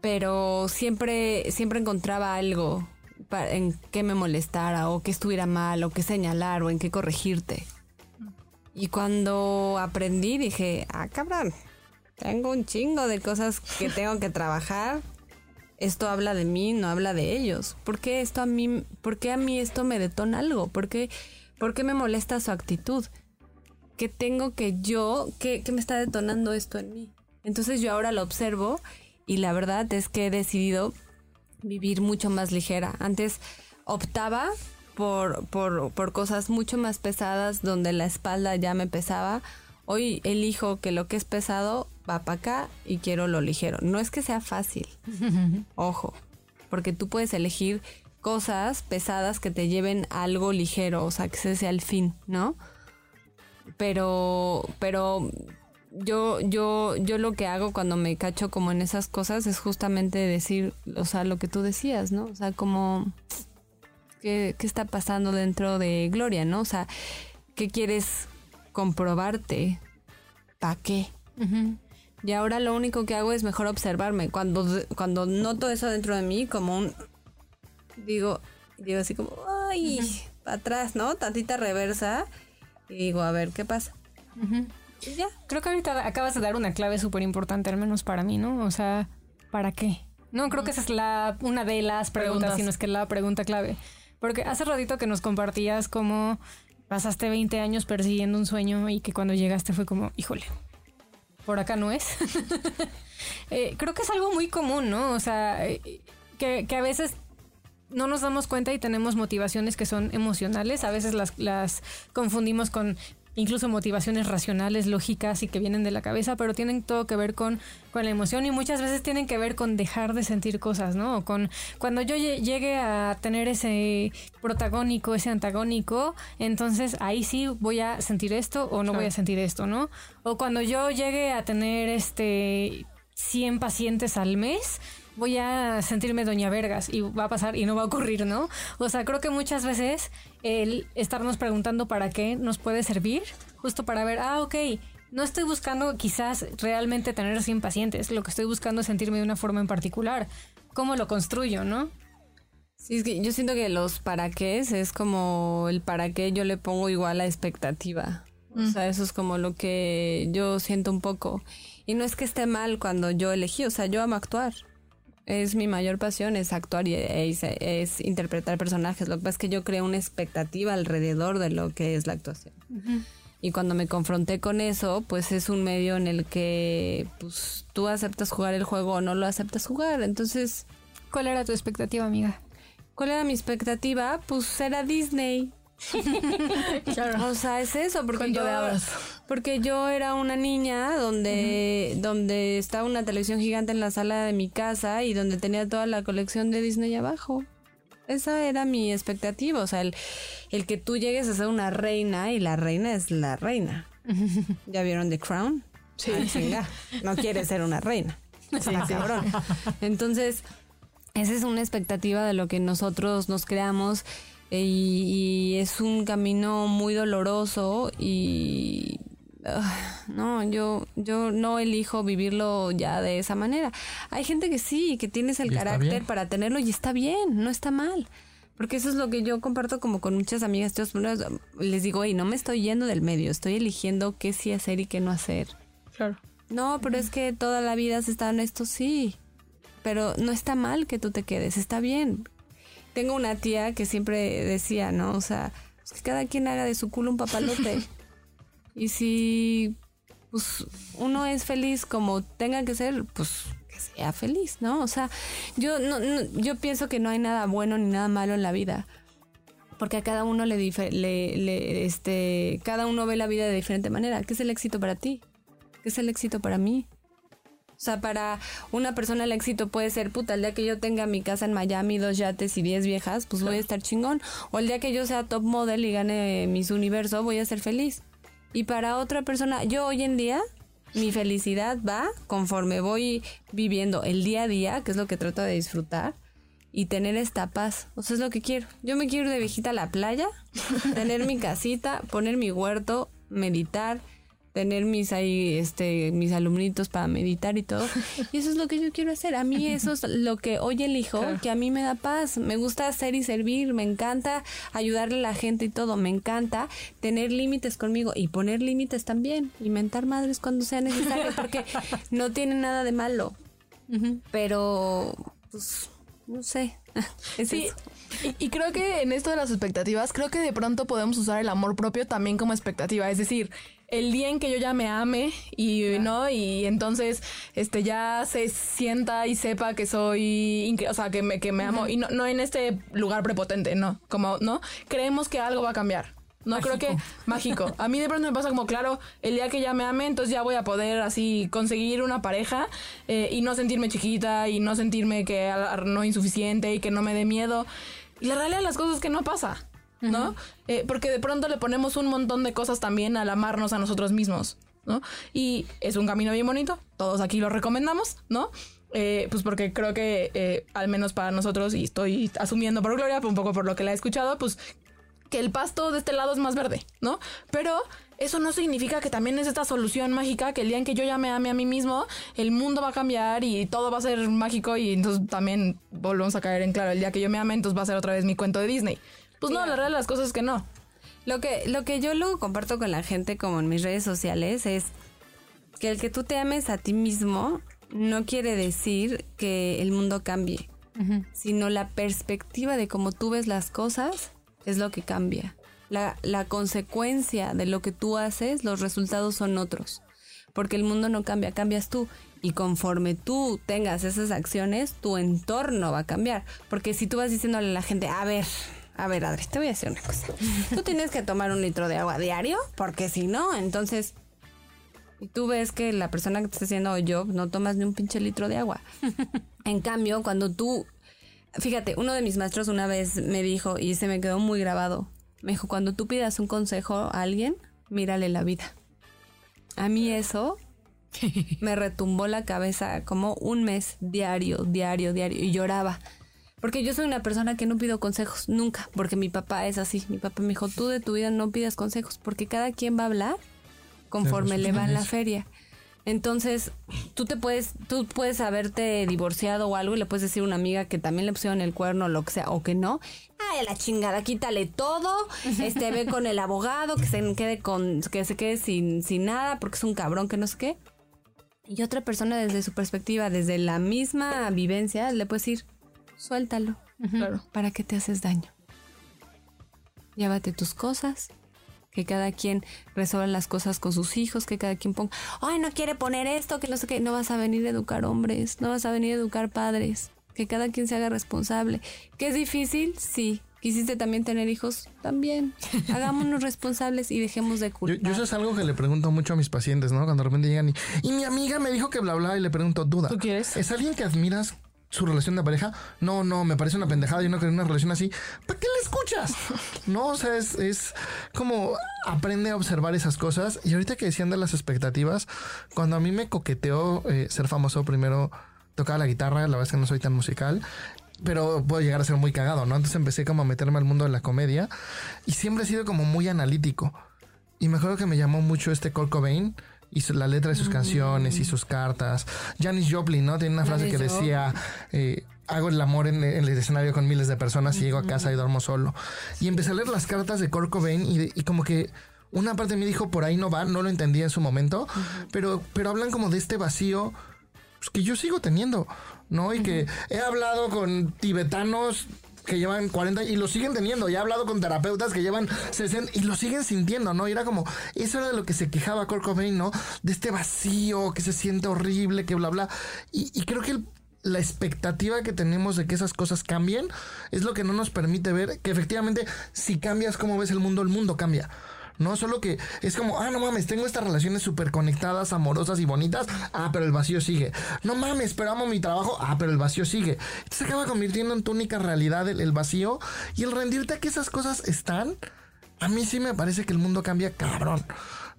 Pero siempre, siempre encontraba algo pa- en que me molestara o que estuviera mal o que señalar o en qué corregirte. Y cuando aprendí dije, ah, cabrón, tengo un chingo de cosas que tengo que trabajar. Esto habla de mí, no habla de ellos. ¿Por qué esto a mí, a mí esto me detona algo? ¿Por qué, por qué me molesta su actitud? ¿Qué tengo que yo, qué, qué me está detonando esto en mí? Entonces yo ahora lo observo y la verdad es que he decidido vivir mucho más ligera. Antes optaba por, por, por cosas mucho más pesadas donde la espalda ya me pesaba. Hoy elijo que lo que es pesado va para acá y quiero lo ligero. No es que sea fácil, ojo, porque tú puedes elegir cosas pesadas que te lleven a algo ligero, o sea, que ese sea el fin, ¿no? Pero, pero yo, yo, yo lo que hago cuando me cacho como en esas cosas es justamente decir, o sea, lo que tú decías, ¿no? O sea, como, ¿qué, qué está pasando dentro de Gloria, no? O sea, ¿qué quieres comprobarte? ¿Para qué? Y ahora lo único que hago es mejor observarme. Cuando, cuando noto eso dentro de mí, como un. Digo, digo así como, ay, para atrás, ¿no? Tantita reversa. Y digo, a ver, ¿qué pasa? Y ya. Creo que ahorita acabas de dar una clave súper importante, al menos para mí, ¿no? O sea, ¿para qué? No, creo que esa es la, una de las preguntas, Preguntas. sino es que la pregunta clave. Porque hace ratito que nos compartías cómo pasaste 20 años persiguiendo un sueño y que cuando llegaste fue como, híjole, por acá no es. Eh, creo que es algo muy común, ¿no? O sea, eh, que, que a veces no nos damos cuenta y tenemos motivaciones que son emocionales. A veces las, las confundimos con incluso motivaciones racionales, lógicas y que vienen de la cabeza, pero tienen todo que ver con, con la emoción y muchas veces tienen que ver con dejar de sentir cosas, ¿no? O con cuando yo lle- llegue a tener ese protagónico, ese antagónico, entonces ahí sí voy a sentir esto o no voy a sentir esto, ¿no? O cuando yo llegue a tener este 100 pacientes al mes, voy a sentirme doña Vergas y va a pasar y no va a ocurrir, ¿no? O sea, creo que muchas veces el estarnos preguntando para qué nos puede servir, justo para ver, ah, ok, no estoy buscando quizás realmente tener 100 pacientes, lo que estoy buscando es sentirme de una forma en particular. ¿Cómo lo construyo, no? Sí, es que yo siento que los para qué es como el para qué yo le pongo igual a expectativa. O sea, eso es como lo que yo siento un poco. Y no es que esté mal cuando yo elegí, o sea, yo amo actuar. Es mi mayor pasión, es actuar y es, es interpretar personajes. Lo que pasa es que yo creo una expectativa alrededor de lo que es la actuación. Y cuando me confronté con eso, pues es un medio en el que pues, tú aceptas jugar el juego o no lo aceptas jugar. Entonces, ¿Cuál era tu expectativa, amiga? ¿Cuál era mi expectativa? Pues era Disney. O sea, es eso, porque yo, porque era una niña donde, donde estaba una televisión gigante en la sala de mi casa y donde tenía toda la colección de Disney abajo. Esa era mi expectativa, o sea, el, el que tú llegues a ser una reina y la reina es la reina. ¿Ya vieron The Crown? Sí. Ah, no quiere ser una reina. Está cabrón. Entonces, esa es una expectativa de lo que nosotros nos creamos y, y es un camino muy doloroso y ah, no, yo yo no elijo vivirlo ya de esa manera. Hay gente que sí, que tienes el carácter bien. para tenerlo y está bien, no está mal. Porque eso es lo que yo comparto como con muchas amigas. Yo les digo, y no me estoy yendo del medio, estoy eligiendo qué sí hacer y qué no hacer. Claro. No, pero es que toda la vida has estado en esto, sí. Pero no está mal que tú te quedes, está bien. Tengo una tía que siempre decía, ¿no? O sea, pues que cada quien haga de su culo un papalote. y si pues uno es feliz como tenga que ser, pues que sea feliz, ¿no? O sea, yo no, no- yo pienso que no hay nada bueno ni nada malo en la vida. Porque a cada uno le, le, le- este, cada uno ve la vida de diferente manera. ¿Qué es el éxito para ti? ¿Qué es el éxito para mí? O sea, para una persona el éxito puede ser, puta, el día que yo tenga mi casa en Miami, dos yates y diez viejas, pues voy a estar chingón. O el día que yo sea top model y gane Miss Universo, voy a ser feliz. Y para otra persona, yo hoy en día, mi felicidad va conforme voy viviendo el día a día, que es lo que trato de disfrutar, y tener esta paz. O sea, es lo que quiero. Yo me quiero ir de viejita a la playa, tener mi casita, poner mi huerto, meditar, tener mis ahí, este, mis alumnitos para meditar y todo. Y eso es lo que yo quiero hacer. A mí eso es lo que hoy elijo, que a mí me da paz. Me gusta hacer y servir, me encanta ayudarle a la gente y todo. Me encanta tener límites conmigo y poner límites también. Y mentar madres cuando sea necesario, porque no tiene nada de malo. Pero, pues, no sé. Es Sí, eso. y, y creo que en esto de las expectativas, creo que de pronto podemos usar el amor propio también como expectativa. Es decir, el día en que yo ya me ame y no, y entonces este ya se sienta y sepa que soy o sea, que me, que me amo. Y no, no en este lugar prepotente, no. Como, ¿no? Creemos que algo va a cambiar. No creo que mágico. A mí de pronto me pasa como, claro, el día que ya me ame, entonces ya voy a poder así conseguir una pareja eh, y no sentirme chiquita y no sentirme que no insuficiente y que no me dé miedo. Y la realidad de las cosas es que no pasa, ¿no? Eh, porque de pronto le ponemos un montón de cosas también al amarnos a nosotros mismos, ¿no? Y es un camino bien bonito, todos aquí lo recomendamos, ¿no? Eh, pues porque creo que eh, al menos para nosotros, y estoy asumiendo por Gloria, un poco por lo que la he escuchado, pues que el pasto de este lado es más verde, ¿no? Pero eso no significa que también es esta solución mágica que el día en que yo ya me ame a mí mismo, el mundo va a cambiar y todo va a ser mágico y entonces también volvemos a caer en claro, el día que yo me ame, entonces va a ser otra vez mi cuento de Disney. Pues no, la realidad de las cosas es que no. Lo que, lo que yo luego comparto con la gente, como en mis redes sociales, es que el que tú te ames a ti mismo no quiere decir que el mundo cambie, sino la perspectiva de cómo tú ves las cosas es lo que cambia. La, la consecuencia de lo que tú haces, los resultados son otros. Porque el mundo no cambia, cambias tú. Y conforme tú tengas esas acciones, tu entorno va a cambiar. Porque si tú vas diciéndole a la gente, a ver, a ver, Adri, te voy a decir una cosa. Tú tienes que tomar un litro de agua diario, porque si no, entonces... Y tú ves que la persona que te está haciendo yo no tomas ni un pinche litro de agua. en cambio, cuando tú... Fíjate, uno de mis maestros una vez me dijo, y se me quedó muy grabado, me dijo, cuando tú pidas un consejo a alguien, mírale la vida. A mí eso me retumbó la cabeza como un mes diario, diario, diario, y lloraba. Porque yo soy una persona que no pido consejos, nunca, porque mi papá es así. Mi papá me dijo, tú de tu vida no pidas consejos, porque cada quien va a hablar conforme le va en la feria. Entonces, tú te puedes, tú puedes haberte divorciado o algo y le puedes decir a una amiga que también le pusieron el cuerno o lo que sea, o que no. Ay, a la chingada, quítale todo, este, ve con el abogado, que se quede con, que se quede sin, sin nada, porque es un cabrón que no sé qué. Y otra persona desde su perspectiva, desde la misma vivencia, le puede decir, suéltalo. Claro. ¿Para qué te haces daño? Llévate tus cosas, que cada quien resuelva las cosas con sus hijos, que cada quien ponga, ay, no quiere poner esto, que no sé qué, no vas a venir a educar hombres, no vas a venir a educar padres, que cada quien se haga responsable. ¿Que es difícil? Sí. ¿Quisiste también tener hijos? También. Hagámonos responsables y dejemos de Yo, culpar. yo eso es algo que le pregunto mucho a mis pacientes, ¿no? Cuando de repente llegan y, y mi amiga me dijo que bla bla y le pregunto, duda. ¿Tú quieres? ¿Es alguien que admiras su relación de pareja. No, no, me parece una pendejada. Yo no quiero una relación así. ¿Para qué le escuchas? No, o sea, es, es como aprende a observar esas cosas. Y ahorita que decían de las expectativas, cuando a mí me coqueteó eh, ser famoso, primero tocaba la guitarra. La verdad es que no soy tan musical pero puedo llegar a ser muy cagado, ¿no? Entonces empecé como a meterme al mundo de la comedia y siempre he sido como muy analítico. Y me acuerdo que me llamó mucho este Kurt Cobain y la letra de sus canciones y sus cartas. Janis Joplin, ¿no? Tiene una frase que decía, eh, hago el amor en, en el escenario con miles de personas y llego a casa y duermo solo. Y empecé a leer las cartas de Kurt Cobain y, de- y como que una parte de mí dijo, por ahí no va, no lo entendía en su momento, pero, pero hablan como de este vacío pues, que yo sigo teniendo, ¿no? Y que he hablado con tibetanos que llevan 40 y lo siguen teniendo. Y he hablado con terapeutas que llevan 60 y lo siguen sintiendo, ¿no? Y era como, eso era de lo que se quejaba Kurt Cobain, ¿no? De este vacío que se siente horrible, que bla, bla. Y, y creo que la expectativa que tenemos de que esas cosas cambien es lo que no nos permite ver que efectivamente si cambias como ves el mundo, el mundo cambia. No, solo que es como, ah, no mames, tengo estas relaciones súper conectadas, amorosas y bonitas. Ah, pero el vacío sigue. No mames, pero amo mi trabajo. Ah, pero el vacío sigue. Se acaba convirtiendo en tu única realidad el, el vacío. Y el rendirte a que esas cosas están, a mí sí me parece que el mundo cambia cabrón.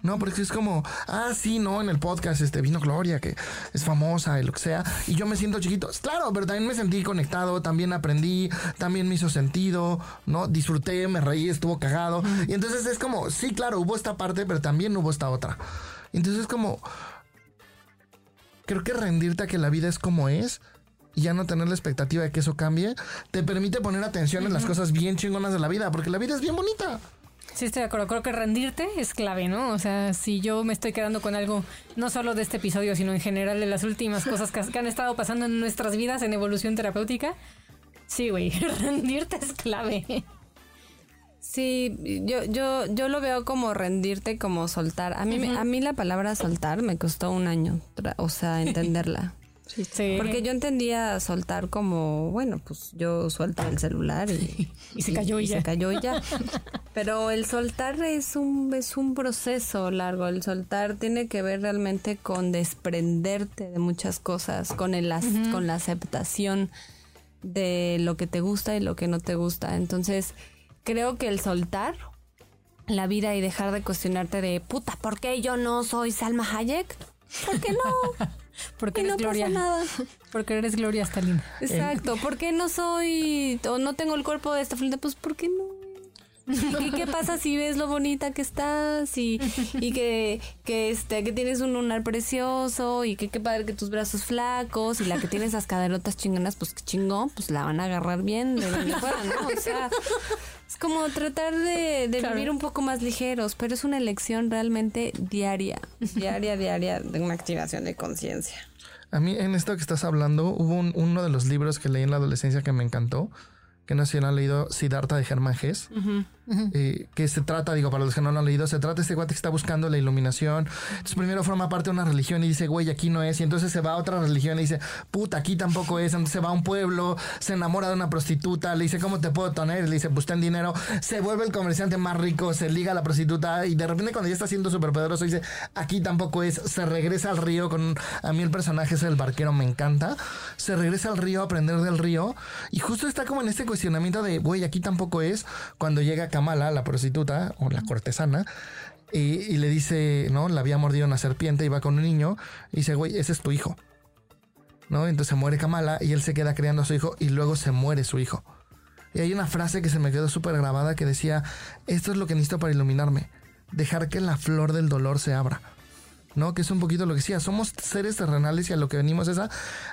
No, porque es como, ah, sí, no, en el podcast este vino Gloria, que es famosa y lo que sea, y yo me siento chiquito. Claro, pero también me sentí conectado, también aprendí, también me hizo sentido, ¿no? Disfruté, me reí, estuvo cagado. Y entonces es como, sí, claro, hubo esta parte, pero también hubo esta otra. Entonces es como, creo que rendirte a que la vida es como es y ya no tener la expectativa de que eso cambie, te permite poner atención en las cosas bien chingonas de la vida, porque la vida es bien bonita. Sí, estoy de acuerdo. Creo que rendirte es clave, ¿no? O sea, si yo me estoy quedando con algo, no solo de este episodio, sino en general de las últimas cosas que, que han estado pasando en nuestras vidas en evolución terapéutica, sí, güey, rendirte es clave. Sí, yo, yo, yo lo veo como rendirte, como soltar. A mí, me- a mí la palabra soltar me costó un año, o sea, entenderla. Sí. Porque yo entendía soltar como, bueno, pues yo suelto el celular y, Y se cayó y ya. se cayó y ya. Pero el soltar es un, es un proceso largo. El soltar tiene que ver realmente con desprenderte de muchas cosas, con, el, con la aceptación de lo que te gusta y lo que no te gusta. Entonces, creo que el soltar la vida y dejar de cuestionarte de puta, ¿por qué yo no soy Salma Hayek? ¿Por qué no? Porque eres no pasa Gloria. nada. Porque eres Gloria Stalin. Exacto. ¿Por qué no soy o no tengo el cuerpo de esta frente? Pues ¿por qué no? ¿Y qué pasa si ves lo bonita que estás y, y que, que, este, que tienes un lunar precioso y que qué padre que tus brazos flacos y la que tiene esas caderotas chingonas, pues qué chingón, pues la van a agarrar bien de donde fuera, ¿no? O sea, es como tratar de, de vivir un poco más ligeros, pero es una elección realmente diaria, diaria, diaria de una activación de conciencia. A mí en esto que estás hablando, hubo un- uno de los libros que leí en la adolescencia que me encantó, que no sé si lo han leído, Siddhartha de Germán Gess, eh, que se trata, digo, para los que no lo han leído, se trata de este guate que está buscando la iluminación. Entonces primero forma parte de una religión y dice, güey, aquí no es. Y entonces se va a otra religión y dice, puta, aquí tampoco es. Entonces se va a un pueblo, se enamora de una prostituta, le dice, ¿cómo te puedo tener? Le dice, pues ten dinero. Se vuelve el comerciante más rico, se liga a la prostituta y de repente cuando ya está siendo súper poderoso dice, aquí tampoco es. Se regresa al río con... A mí el personaje es el barquero, me encanta. Se regresa al río a aprender del río y justo está como en este cuestionamiento de, güey, aquí tampoco es. Cuando llega Kamala, la prostituta o la cortesana, y, y le dice, ¿no? La había mordido una serpiente, iba con un niño, y dice, güey, ese es tu hijo. ¿No? Entonces se muere Kamala y él se queda criando a su hijo y luego se muere su hijo. Y hay una frase que se me quedó súper grabada que decía, esto es lo que necesito para iluminarme, dejar que la flor del dolor se abra. ¿No? Que es un poquito lo que decía, somos seres terrenales y a lo que venimos es a,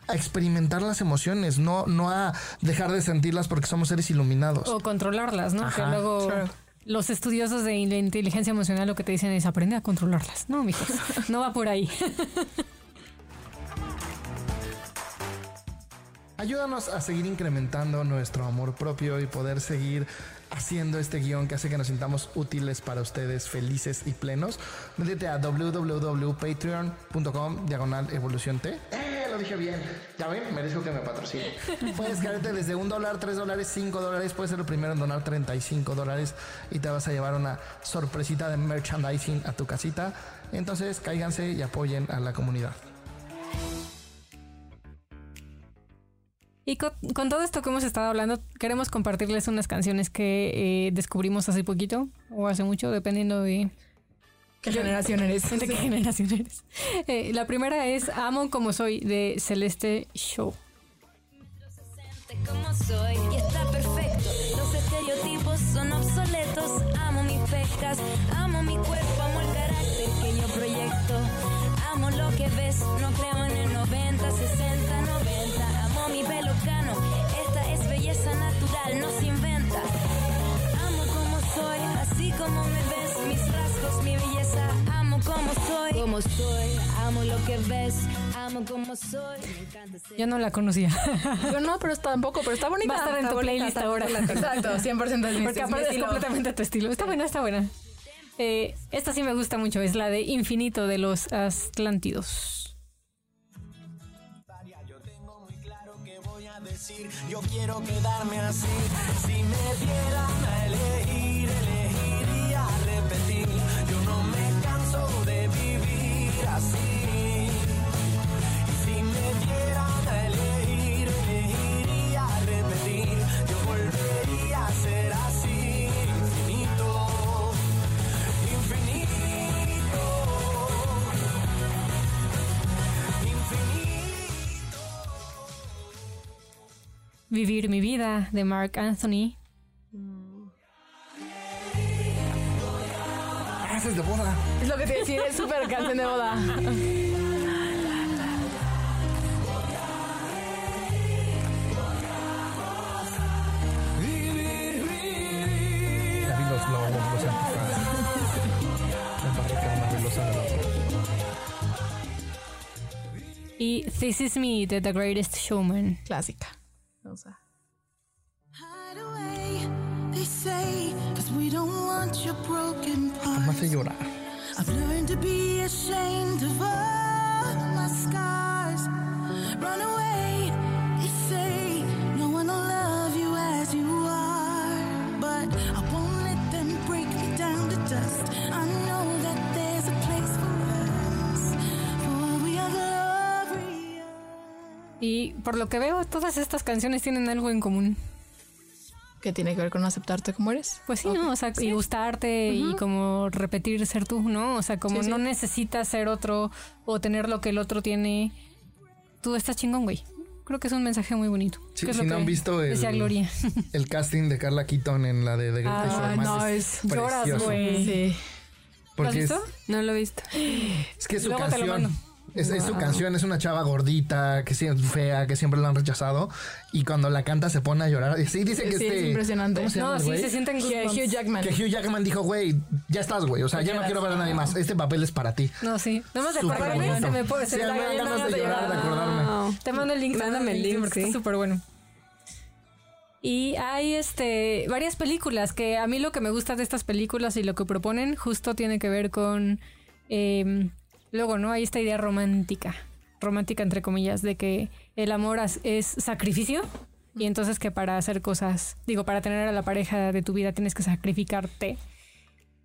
a experimentar las emociones, no, no a dejar de sentirlas porque somos seres iluminados. O controlarlas, ¿no? Ajá. Que luego Claro. los estudiosos de la inteligencia emocional lo que te dicen es aprende a controlarlas. No, mijos, no va por ahí. Ayúdanos a seguir incrementando nuestro amor propio y poder seguir haciendo este guion que hace que nos sintamos útiles para ustedes, felices y plenos. Métete a www.patreon.com diagonal evolución T. ¡Eh! Lo dije bien. Ya ven, merezco que me patrocine. Puedes caerte desde un dólar, tres dólares, cinco dólares. Puedes ser el primero en donar 35 dólares y te vas a llevar una sorpresita de merchandising a tu casita. Entonces, cáiganse y apoyen a la comunidad. Y con, con todo esto que hemos estado hablando, queremos compartirles unas canciones que eh, descubrimos hace poquito o hace mucho, dependiendo de, ¿Qué generación eres? de qué generación eres. Eh, la primera es Amo como soy de Celeste Show. como soy y está perfecto. Los estereotipos son obsoletos. Amo mis pecas, amo mi cuerpo, amo el carácter que yo proyecto. Amo lo que ves, no creo en el 90, 60, natural, no se inventa. Amo como soy, así como me ves, mis rasgos, mi belleza. Amo como soy, como soy. Amo lo que ves, amo como soy. Me encanta ser Yo no la conocía. Yo no, pero está tampoco, pero está bonita. Va a estar en tu bonita, playlist ahora. Exacto, 100% es mi, Porque aparte es completamente tu estilo. Está buena, está buena. Eh, esta sí me gusta mucho. Es la de Infinito de los Atlántidos. Yo quiero quedarme así. Si me dieran a elegir, Vivir mi vida de Mark Anthony. Ah, esa es de boda. Es lo que te decía, es súper canción de boda. Y This Is Me de The Greatest Showman. Clásica. Hace parts. llorar. I've learned to be ashamed of all my scars. Run away, they say, no one will love you as you are. But I won't let them break me down to dust. I know that there's a place for us, for we are glorious. Y por lo que veo, todas estas canciones tienen algo en común. ¿Qué tiene que ver con aceptarte como eres? Pues sí, ¿no? O sea, y gustarte y como repetir ser tú, ¿no? O sea, como Sí, sí. no necesitas ser otro o tener lo que el otro tiene. Tú estás chingón, güey. Creo que es un mensaje muy bonito. Sí, Que si no que han visto el, Decía Gloria. el casting de Carla Keaton en la de The Greatest Ah, no, es- lloras, güey. Sí. ¿Lo has visto? No lo he visto. es que su Luego te lo canción. Es, es su canción, es una chava gordita, que sí, fea, que siempre la han rechazado. Y cuando la canta se pone a llorar. Y sí, dice que Sí, este. es impresionante. ¿Cómo se llama No, sí, se sienten Hugh, goosebumps. Hugh Jackman. Que Hugh Jackman dijo, güey, ya estás, güey. O sea, ya no quiero ver a nadie más. Este papel es para ti. No, sí. Nada más de Súper acordarme se me puede Sí, se me dan ganas de llorar, de acordarme. Te mando el link. Mándame el link, porque sí. está súper bueno. Y hay este varias películas que a mí lo que me gusta de estas películas y lo que proponen justo tiene que ver con eh, luego no hay esta idea romántica romántica entre comillas de que el amor es sacrificio y entonces que para hacer cosas digo para tener a la pareja de tu vida tienes que sacrificarte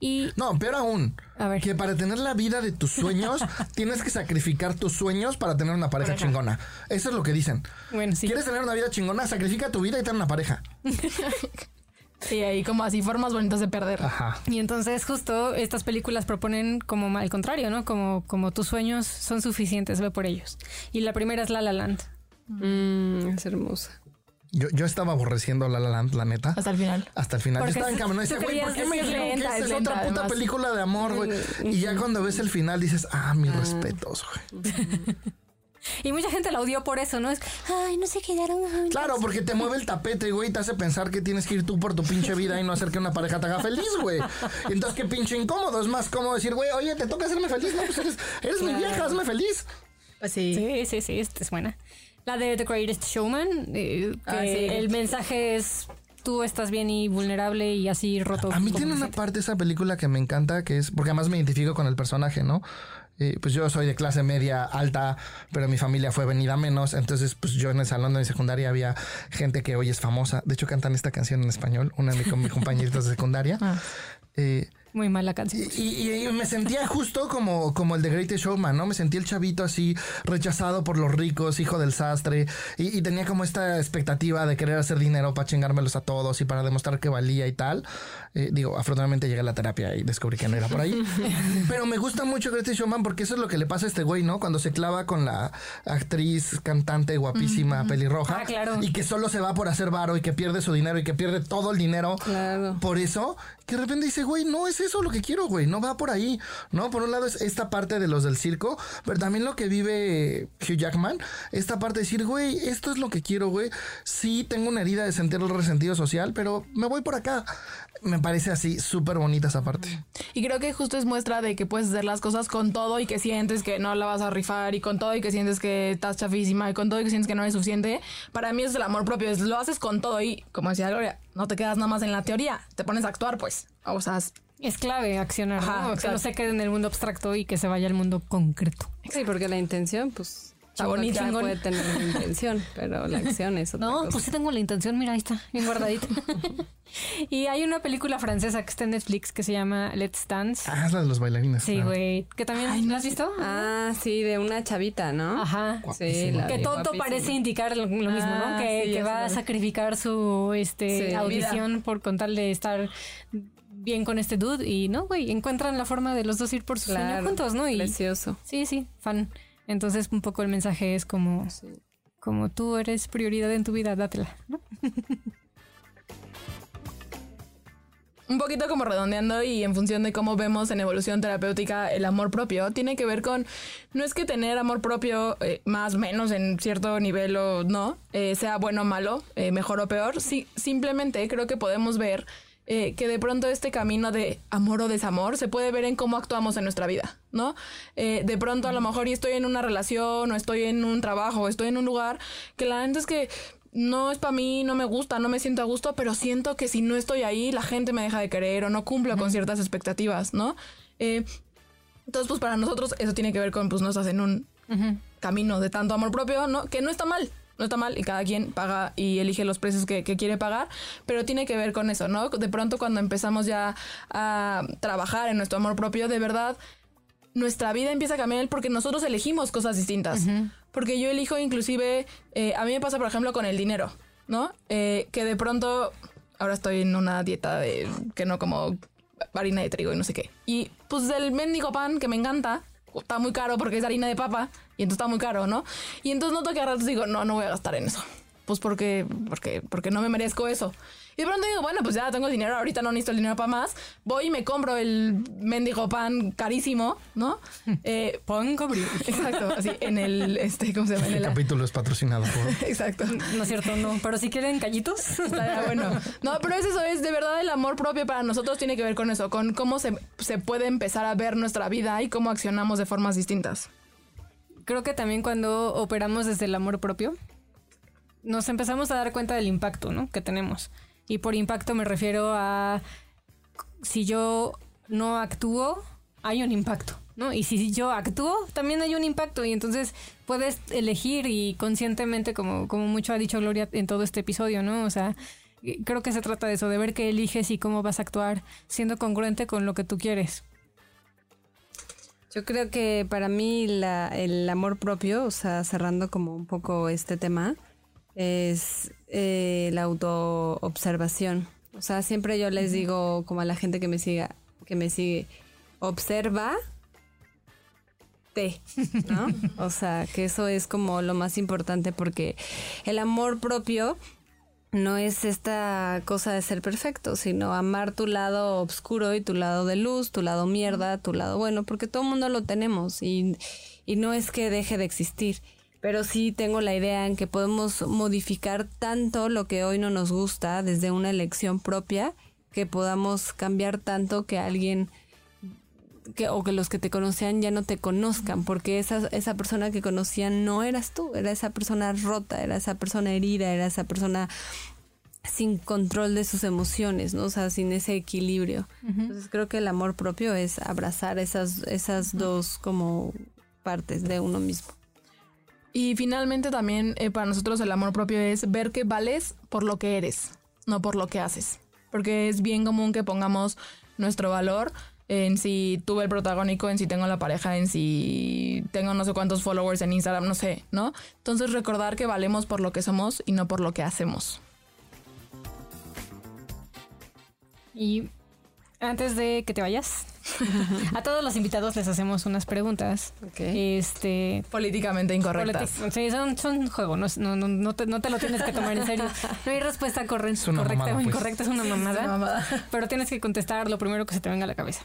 y No, peor aún. A ver. Que para tener la vida de tus sueños, tienes que sacrificar tus sueños para tener una pareja chingona. Eso es lo que dicen. bueno sí ¿Quieres tener una vida chingona? Sacrifica tu vida y ten una pareja. Sí, ahí como así formas bonitas de perder. Ajá. Y entonces justo estas películas proponen como al contrario, ¿no? Como, como tus sueños son suficientes, ve por ellos. Y la primera es La La Land. Mm, es hermosa. Yo, yo estaba aborreciendo La La Land, la neta. Hasta el final. Hasta el final. Yo estaba en camino. Decía, güey, ¿por qué me dijeron que es es lenta, otra puta además. película de amor, güey? Y ya cuando ves el final dices, ah, mis respetos, güey. Y mucha gente la odió por eso, ¿no? Es, ay, no se quedaron. ay, Claro, porque te mueve el tapete, güey, y te hace pensar que tienes que ir tú por tu pinche vida y no hacer que una pareja te haga feliz, güey. Y Entonces, qué pinche incómodo. Es más cómodo decir, güey, oye, te toca hacerme feliz, no, pues eres, eres mi vieja, hazme feliz. Pues sí. Sí, sí, sí, esta es buena. La de The Greatest Showman, eh, que Ah, sí. el mensaje es tú estás bien y vulnerable y así roto. A mí tiene una parte de esa película que me encanta, que es, porque además me identifico con el personaje, ¿no? Eh, pues yo soy de clase media alta, pero mi familia fue venida menos. Entonces, pues yo en el salón de mi secundaria había gente que hoy es famosa. De hecho, cantan esta canción en español, una de mis, mis compañeritas de secundaria. Ah. Eh, Muy mala canción. Y, y- y me sentía justo como, como el de Greatest Showman, ¿no? Me sentí el chavito así, rechazado por los ricos, hijo del sastre, y, y tenía como esta expectativa de querer hacer dinero para chingármelos a todos y para demostrar que valía y tal. Eh, digo, afortunadamente llegué a la terapia y descubrí que no era por ahí. Pero me gusta mucho Greatest Showman porque eso es lo que le pasa a este güey, ¿no? Cuando se clava con la actriz, cantante, guapísima, pelirroja. Ah, claro. Y que solo se va por hacer varo y que pierde su dinero y que pierde todo el dinero Claro. por eso, que de repente dice, güey, no es eso lo que quiero, güey, no va por ahí, ¿no? Por un lado es esta parte de los del circo, pero también lo que vive Hugh Jackman, esta parte de decir, güey, esto es lo que quiero, güey, sí tengo una herida de sentir el resentido social, pero me voy por acá. Me parece así súper bonita esa parte. Y creo que justo es muestra de que puedes hacer las cosas con todo y que sientes que no la vas a rifar y con todo y que sientes que estás chafísima y con todo y que sientes que no es suficiente. Para mí es el amor propio, es lo haces con todo y, como decía Gloria, no te quedas nada más en la teoría, te pones a actuar, pues. O sea, es- clave accionar, Ajá, ¿no? no se quede en el mundo abstracto y que se vaya al mundo concreto. Sí, porque la intención, pues. Bonita. puede tener una intención, pero la acción es otra No, cosa. pues sí tengo la intención, mira, ahí está, bien guardadita. y hay una película francesa que está en Netflix que se llama Let's Dance. Ah, es la de los bailarines. Sí, claro. güey. Que también, ¿la has visto? Ah, sí, de una chavita, ¿no? Ajá. Sí, la Que todo parece indicar lo, lo mismo, ¿no? Ah, Que, sí, que ya va a sacrificar su este Sí. audición por con tal de estar bien con este dude y no, güey, encuentran la forma de los dos ir por su sueño Claro, juntos, ¿no? Y Precioso. sí, sí, fan. Entonces un poco el mensaje es como como tú eres prioridad en tu vida, dátela, ¿no? un poquito como redondeando y en función de cómo vemos en evolución terapéutica el amor propio, tiene que ver con, no es que tener amor propio eh, más o menos en cierto nivel o no, eh, sea bueno o malo, eh, mejor o peor, sí, simplemente creo que podemos ver eh, que de pronto este camino de amor o desamor se puede ver en cómo actuamos en nuestra vida, ¿no? Eh, de pronto a lo mejor y estoy en una relación o estoy en un trabajo o estoy en un lugar que la gente es que no es para mí, no me gusta, no me siento a gusto, pero siento que si no estoy ahí, la gente me deja de querer o no cumplo con ciertas expectativas, ¿no? Eh, entonces, pues para nosotros eso tiene que ver con, pues no estás en un camino de tanto amor propio, ¿no? Que no está mal, no está mal y cada quien paga y elige los precios que, que quiere pagar, pero tiene que ver con eso, ¿no? De pronto cuando empezamos ya a trabajar en nuestro amor propio, de verdad, nuestra vida empieza a cambiar porque nosotros elegimos cosas distintas. Porque yo elijo inclusive, eh, a mí me pasa por ejemplo con el dinero, ¿no? Eh, que de pronto, ahora estoy en una dieta de que no como harina de trigo y no sé qué. Y pues el mendigo pan que me encanta, está muy caro porque es harina de papa y entonces está muy caro, ¿no? Y entonces noto que a ratos digo, no, no voy a gastar en eso. Pues porque, porque, porque no me merezco eso. Y de pronto digo, bueno, pues ya tengo dinero, ahorita no necesito el dinero para más. Voy y me compro el mendigo pan carísimo, ¿no? Eh, Pon cobrir. exacto, así en el, este, ¿cómo se llama? En El el, capítulo es patrocinado por... exacto. No es cierto, no. Pero si quieren callitos. Estaría bueno. No, pero es eso, es de verdad el amor propio para nosotros tiene que ver con eso, con cómo se, se puede empezar a ver nuestra vida y cómo accionamos de formas distintas. Creo que también cuando operamos desde el amor propio, nos empezamos a dar cuenta del impacto, ¿no? Que tenemos. Y por impacto me refiero a si yo no actúo, hay un impacto, ¿no? Y si yo actúo, también hay un impacto. Y entonces puedes elegir y conscientemente, como, como mucho ha dicho Gloria en todo este episodio, ¿no? O sea, creo que se trata de eso, de ver qué eliges y cómo vas a actuar, siendo congruente con lo que tú quieres. Yo creo que para mí la- el amor propio, o sea, cerrando como un poco este tema, es eh, la autoobservación. O sea, siempre yo les digo como a la gente que me siga, que me sigue, observa te, ¿no? O sea, que eso es como lo más importante porque el amor propio no es esta cosa de ser perfecto, sino amar tu lado oscuro y tu lado de luz, tu lado mierda, tu lado bueno, porque todo el mundo lo tenemos y, y no es que deje de existir. Pero sí tengo la idea en que podemos modificar tanto lo que hoy no nos gusta desde una elección propia, que podamos cambiar tanto que alguien que, o que los que te conocían ya no te conozcan, porque esa, esa persona que conocían no eras tú, era esa persona rota, era esa persona herida, era esa persona sin control de sus emociones, ¿no? O sea, sin ese equilibrio. Entonces creo que el amor propio es abrazar esas, esas dos como partes de uno mismo. Y finalmente también eh, para nosotros el amor propio es ver que vales por lo que eres, no por lo que haces. Porque es bien común que pongamos nuestro valor en si tuve el protagónico, en si tengo la pareja, en si tengo no sé cuántos followers en Instagram, no sé, ¿no? Entonces recordar que valemos por lo que somos y no por lo que hacemos. Y antes de que te vayas, a todos los invitados les hacemos unas preguntas. Este. Políticamente incorrectas. politi- Sí, son, son juego, no, no, no, no te, no te lo tienes que tomar en serio. No hay respuesta correcta mamada, o pues. incorrecta, es una mamada. Una mamada. Pero tienes que contestar lo primero que se te venga a la cabeza.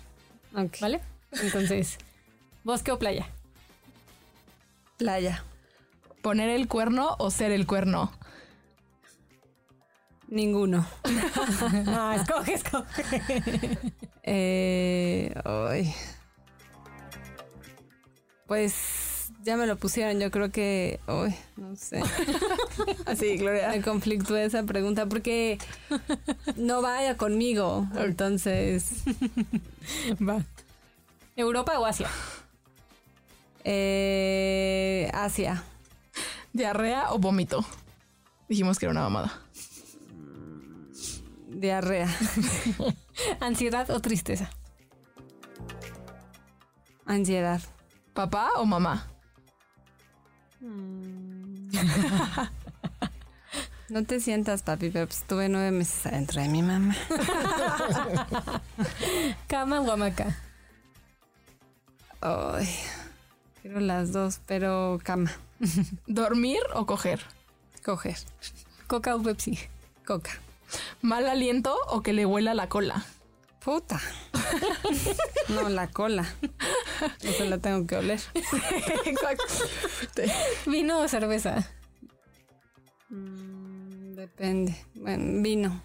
Ok. ¿Vale? Entonces, ¿bosque o playa? Playa. ¿Poner el cuerno o ser el cuerno? Ninguno. Ah, escoge, escoge. Eh, ay. Pues ya me lo pusieron. Yo creo que. Ay, no sé. Así, Gloria. Me conflictúa esa pregunta porque no vaya conmigo. Entonces, Va. ¿Europa o Asia? eh, Asia. ¿Diarrea o vómito? Dijimos que era una mamada. Diarrea. ¿Ansiedad o tristeza? Ansiedad. ¿Papá o mamá? No te sientas, papi, pero pues, estuve nueve meses adentro de mi mamá. ¿Cama o hamaca? Ay, quiero las dos, pero cama. ¿Dormir o coger? Coger. ¿Coca o Pepsi? Coca. ¿Mal aliento o que le huela la cola? Puta. No, la cola. Eso la tengo que oler. ¿Vino o cerveza? Mm, Depende. Bueno, vino.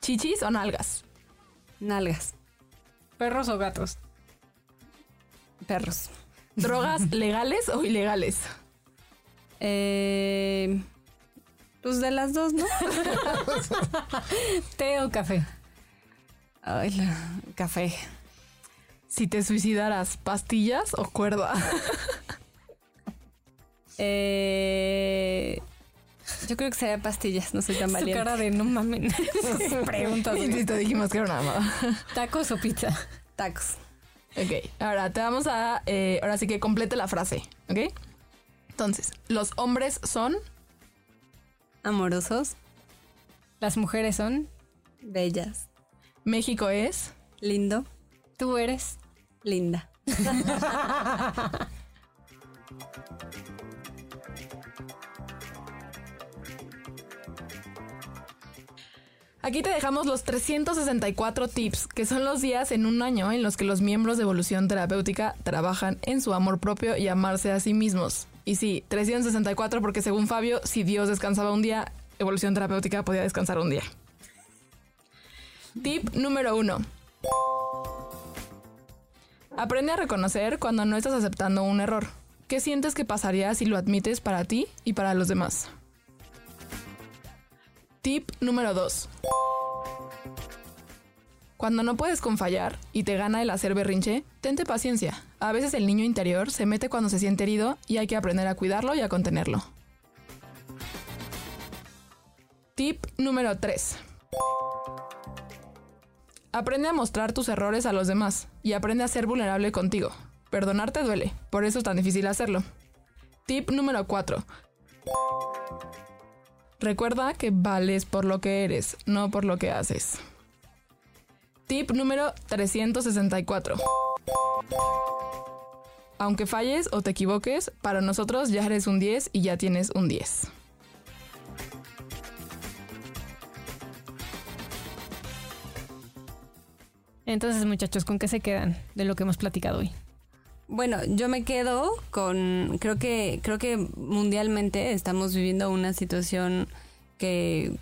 ¿Chichis o nalgas? Nalgas. ¿Perros o gatos? Perros. ¿Drogas legales o ilegales? Eh, pues de las dos, ¿no? ¿Té o café? Ay, la- café. Si te suicidaras, ¿pastillas o cuerda? Eh, yo creo que sería pastillas, no soy tan Su valiente. cara de no mames. Preguntas. Insisto, dijimos que era una mamada. ¿Tacos o pizza? Tacos. Ok, ahora te vamos a... eh, ahora sí que complete la frase, ¿ok? Entonces, los hombres son... Amorosos. Las mujeres son. Bellas. México es... Lindo. Tú eres. Linda. Aquí te dejamos los 364 tips, que son los días en un año en los que los miembros de Evolución Terapéutica trabajan en su amor propio y amarse a sí mismos. Y sí, 364 porque según Fabio, si Dios descansaba un día, Evolución Terapéutica podía descansar un día. Tip número uno. Aprende a reconocer cuando no estás aceptando un error. ¿Qué sientes que pasaría si lo admites para ti y para los demás? Tip número 2. Cuando no puedes con fallar y te gana el hacer berrinche, tente paciencia. A veces el niño interior se mete cuando se siente herido y hay que aprender a cuidarlo y a contenerlo. Tip número 3. Aprende a mostrar tus errores a los demás y aprende a ser vulnerable contigo. Perdonarte duele, por eso es tan difícil hacerlo. Tip número 4. Recuerda que vales por lo que eres, no por lo que haces. Tip número 364. Aunque falles o te equivoques, para nosotros ya eres un 10 y ya tienes un 10. Entonces, muchachos, ¿con qué se quedan de lo que hemos platicado hoy? Bueno, yo me quedo con, creo que, creo que mundialmente estamos viviendo una situación que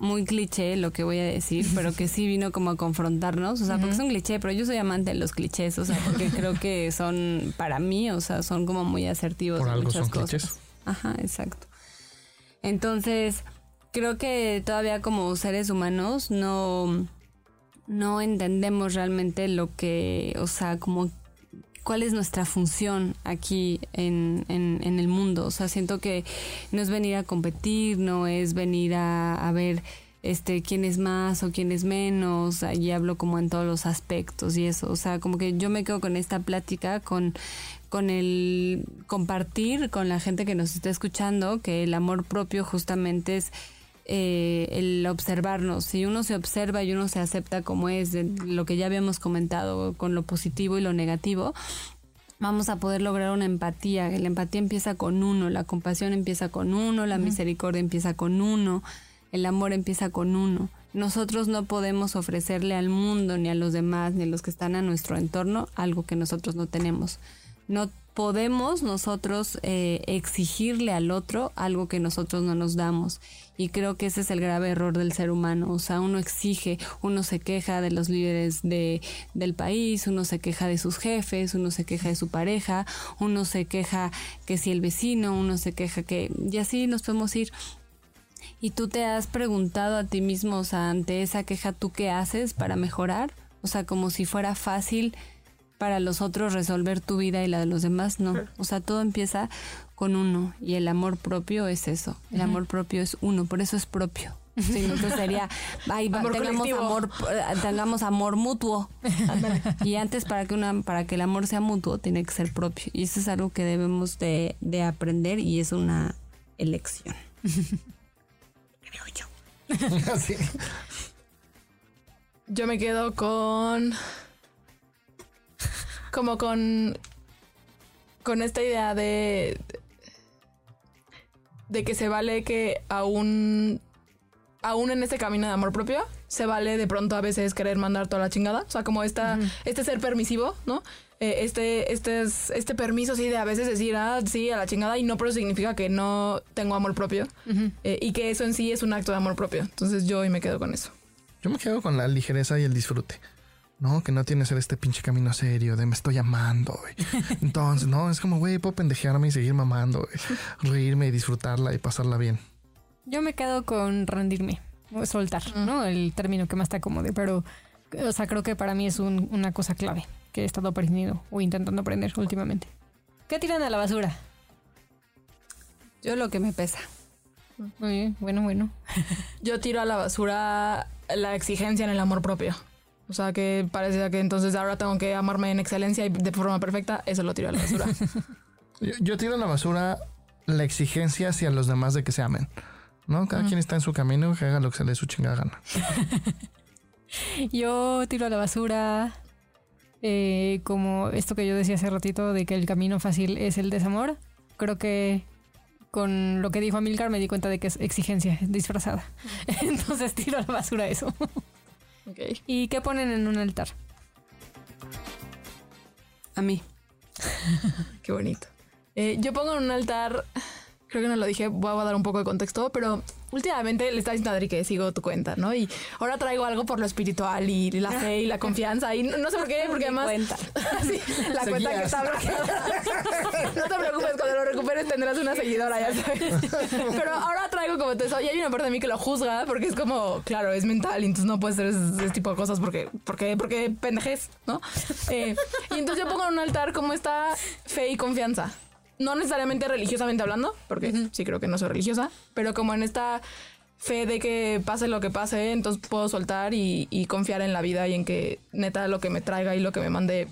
muy cliché lo que voy a decir, pero que sí vino como a confrontarnos, o sea, porque es un cliché, pero yo soy amante de los clichés, o sea, porque creo que son para mí, o sea, son como muy asertivos Por algo muchas son cosas. clichés. Ajá, exacto. Entonces, creo que todavía como seres humanos no no entendemos realmente lo que, o sea, como cuál es nuestra función aquí en, en, el mundo. O sea, siento que no es venir a competir, no es venir a, a ver este quién es más o quién es menos, allí hablo como en todos los aspectos y eso, o sea, como que yo me quedo con esta plática, con, con el compartir con la gente que nos está escuchando, que el amor propio justamente es eh, el observarnos. Si uno se observa y uno se acepta como es, de lo que ya habíamos comentado, con lo positivo y lo negativo, vamos a poder lograr una empatía. La empatía empieza con uno, la compasión empieza con uno, la misericordia empieza con uno, el amor empieza con uno. Nosotros no podemos ofrecerle al mundo, ni a los demás, ni a los que están a nuestro entorno, algo que nosotros no tenemos. No podemos nosotros eh, exigirle al otro algo que nosotros no nos damos. Y creo que ese es el grave error del ser humano. O sea, uno exige, uno se queja de los líderes de, del país, uno se queja de sus jefes, uno se queja de su pareja, uno se queja que si el vecino, uno se queja que... Y así nos podemos ir. ¿Y tú te has preguntado a ti mismo, o sea, ante esa queja, ¿tú qué haces para mejorar? O sea, como si fuera fácil para los otros resolver tu vida y la de los demás, no. O sea, todo empieza con uno y el amor propio es eso. El amor propio es uno, por eso es propio. Sí, entonces sería, ay, va- Amor tengamos colectivo. amor, eh, tengamos amor mutuo. y antes para que una, para que el amor sea mutuo tiene que ser propio. Y eso es algo que debemos de, de aprender y es una elección. Creo yo. Así. Yo me quedo con. Como con. Con esta idea de. De que se vale que aún. Aún en este camino de amor propio, se vale de pronto a veces querer mandar toda la chingada. O sea, como esta, este ser permisivo, ¿no? Eh, este, este, es- este permiso, sí, de a veces decir, ah, sí, a la chingada, y no, pero significa que no tengo amor propio. Eh, y que eso en sí es un acto de amor propio. Entonces yo hoy me quedo con eso. Yo me quedo con la ligereza y el disfrute. No, que no tiene que ser este pinche camino serio de me estoy amando. güey. Entonces, no, es como, güey, puedo pendejearme y seguir mamando, güey. reírme y disfrutarla y pasarla bien. Yo me quedo con rendirme, o soltar, ¿no? El término que más te acomode, pero, o sea, creo que para mí es un- una cosa clave que he estado aprendiendo o intentando aprender últimamente. ¿Qué tiran a la basura? Yo lo que me pesa. Muy bien, bueno, bueno. Yo tiro a la basura la exigencia en el amor propio. O sea, que parece que entonces ahora tengo que amarme en excelencia y de forma perfecta. Eso lo tiro a la basura. Yo, yo tiro a la basura la exigencia hacia los demás de que se amen. ¿No? Cada quien está en su camino, que haga lo que se le dé su chingada gana. Yo tiro a la basura eh, como esto que yo decía hace ratito de que el camino fácil es el desamor. Creo que con lo que dijo Amilcar me di cuenta de que es exigencia disfrazada. Entonces tiro a la basura eso. Ok. ¿Y qué ponen en un altar? A mí. Qué bonito. Eh, yo pongo en un altar, creo que no lo dije, voy a dar un poco de contexto, pero últimamente le estaba diciendo a Adri que sigo tu cuenta, ¿no? Y ahora traigo algo por lo espiritual y la fe y la confianza. Y no, no sé por qué, porque además. cuenta. Sí, la cuenta que está bloqueada. No te preocupes, cuando lo recuperes tendrás una seguidora, ya sabes. Pero ahora traigo como te y hay una parte de mí que lo juzga porque es como, claro, es mental y entonces no puedes hacer ese, ese tipo de cosas porque, porque, porque pendejes, ¿no? Eh, y entonces yo pongo en un altar como esta fe y confianza. No necesariamente religiosamente hablando, porque sí creo que no soy religiosa, pero como en esta fe de que pase lo que pase, entonces puedo soltar y, y confiar en la vida y en que neta lo que me traiga y lo que me mande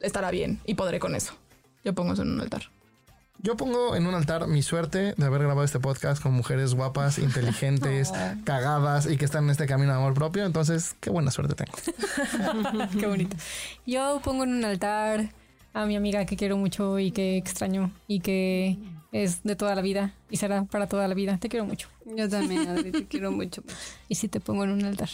estará bien y podré con eso. Yo pongo eso en un altar. Yo pongo en un altar mi suerte de haber grabado este podcast con mujeres guapas, inteligentes, cagadas y que están en este camino de amor propio. Entonces, qué buena suerte tengo. Qué bonito. Yo pongo en un altar a mi amiga que quiero mucho y que extraño y que es de toda la vida y será para toda la vida. Te quiero mucho. Yo también, Adri, te quiero mucho. Y sí te pongo en un altar.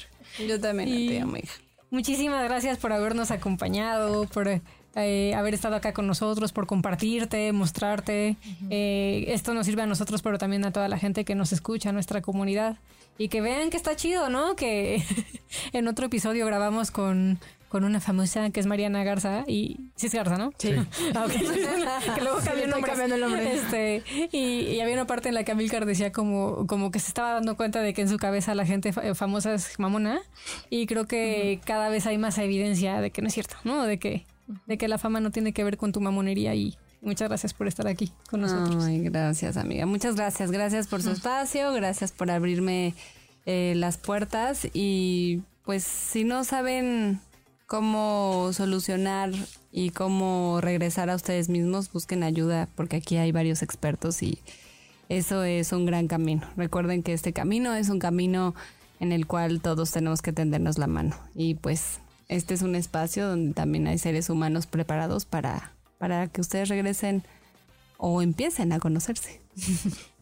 Yo también Y- te amo, hija. Muchísimas gracias por habernos acompañado, por eh, haber estado acá con nosotros, por compartirte, mostrarte. Eh, esto nos sirve a nosotros, pero también a toda la gente que nos escucha, a nuestra comunidad. Y que vean que está chido, ¿no? Que en otro episodio grabamos con, con una famosa que es Mariana Garza. Y sí es Garza, ¿no? Sí. Ah, que luego cambió el estoy nombre. cambiando el nombre. Este, y, y había una parte en la que Amilcar decía como, como que se estaba dando cuenta de que en su cabeza la gente fa- famosa es mamona. Y creo que cada vez hay más evidencia de que no es cierto, ¿no? De que, de que la fama no tiene que ver con tu mamonería. Y muchas gracias por estar aquí con nosotros. Ay, gracias, amiga. Muchas gracias. Gracias por su espacio. Gracias por abrirme eh, las puertas y pues si no saben cómo solucionar y cómo regresar a ustedes mismos, busquen ayuda porque aquí hay varios expertos y eso es un gran camino. Recuerden que este camino es un camino en el cual todos tenemos que tendernos la mano y pues este es un espacio donde también hay seres humanos preparados para, para que ustedes regresen o empiecen a conocerse.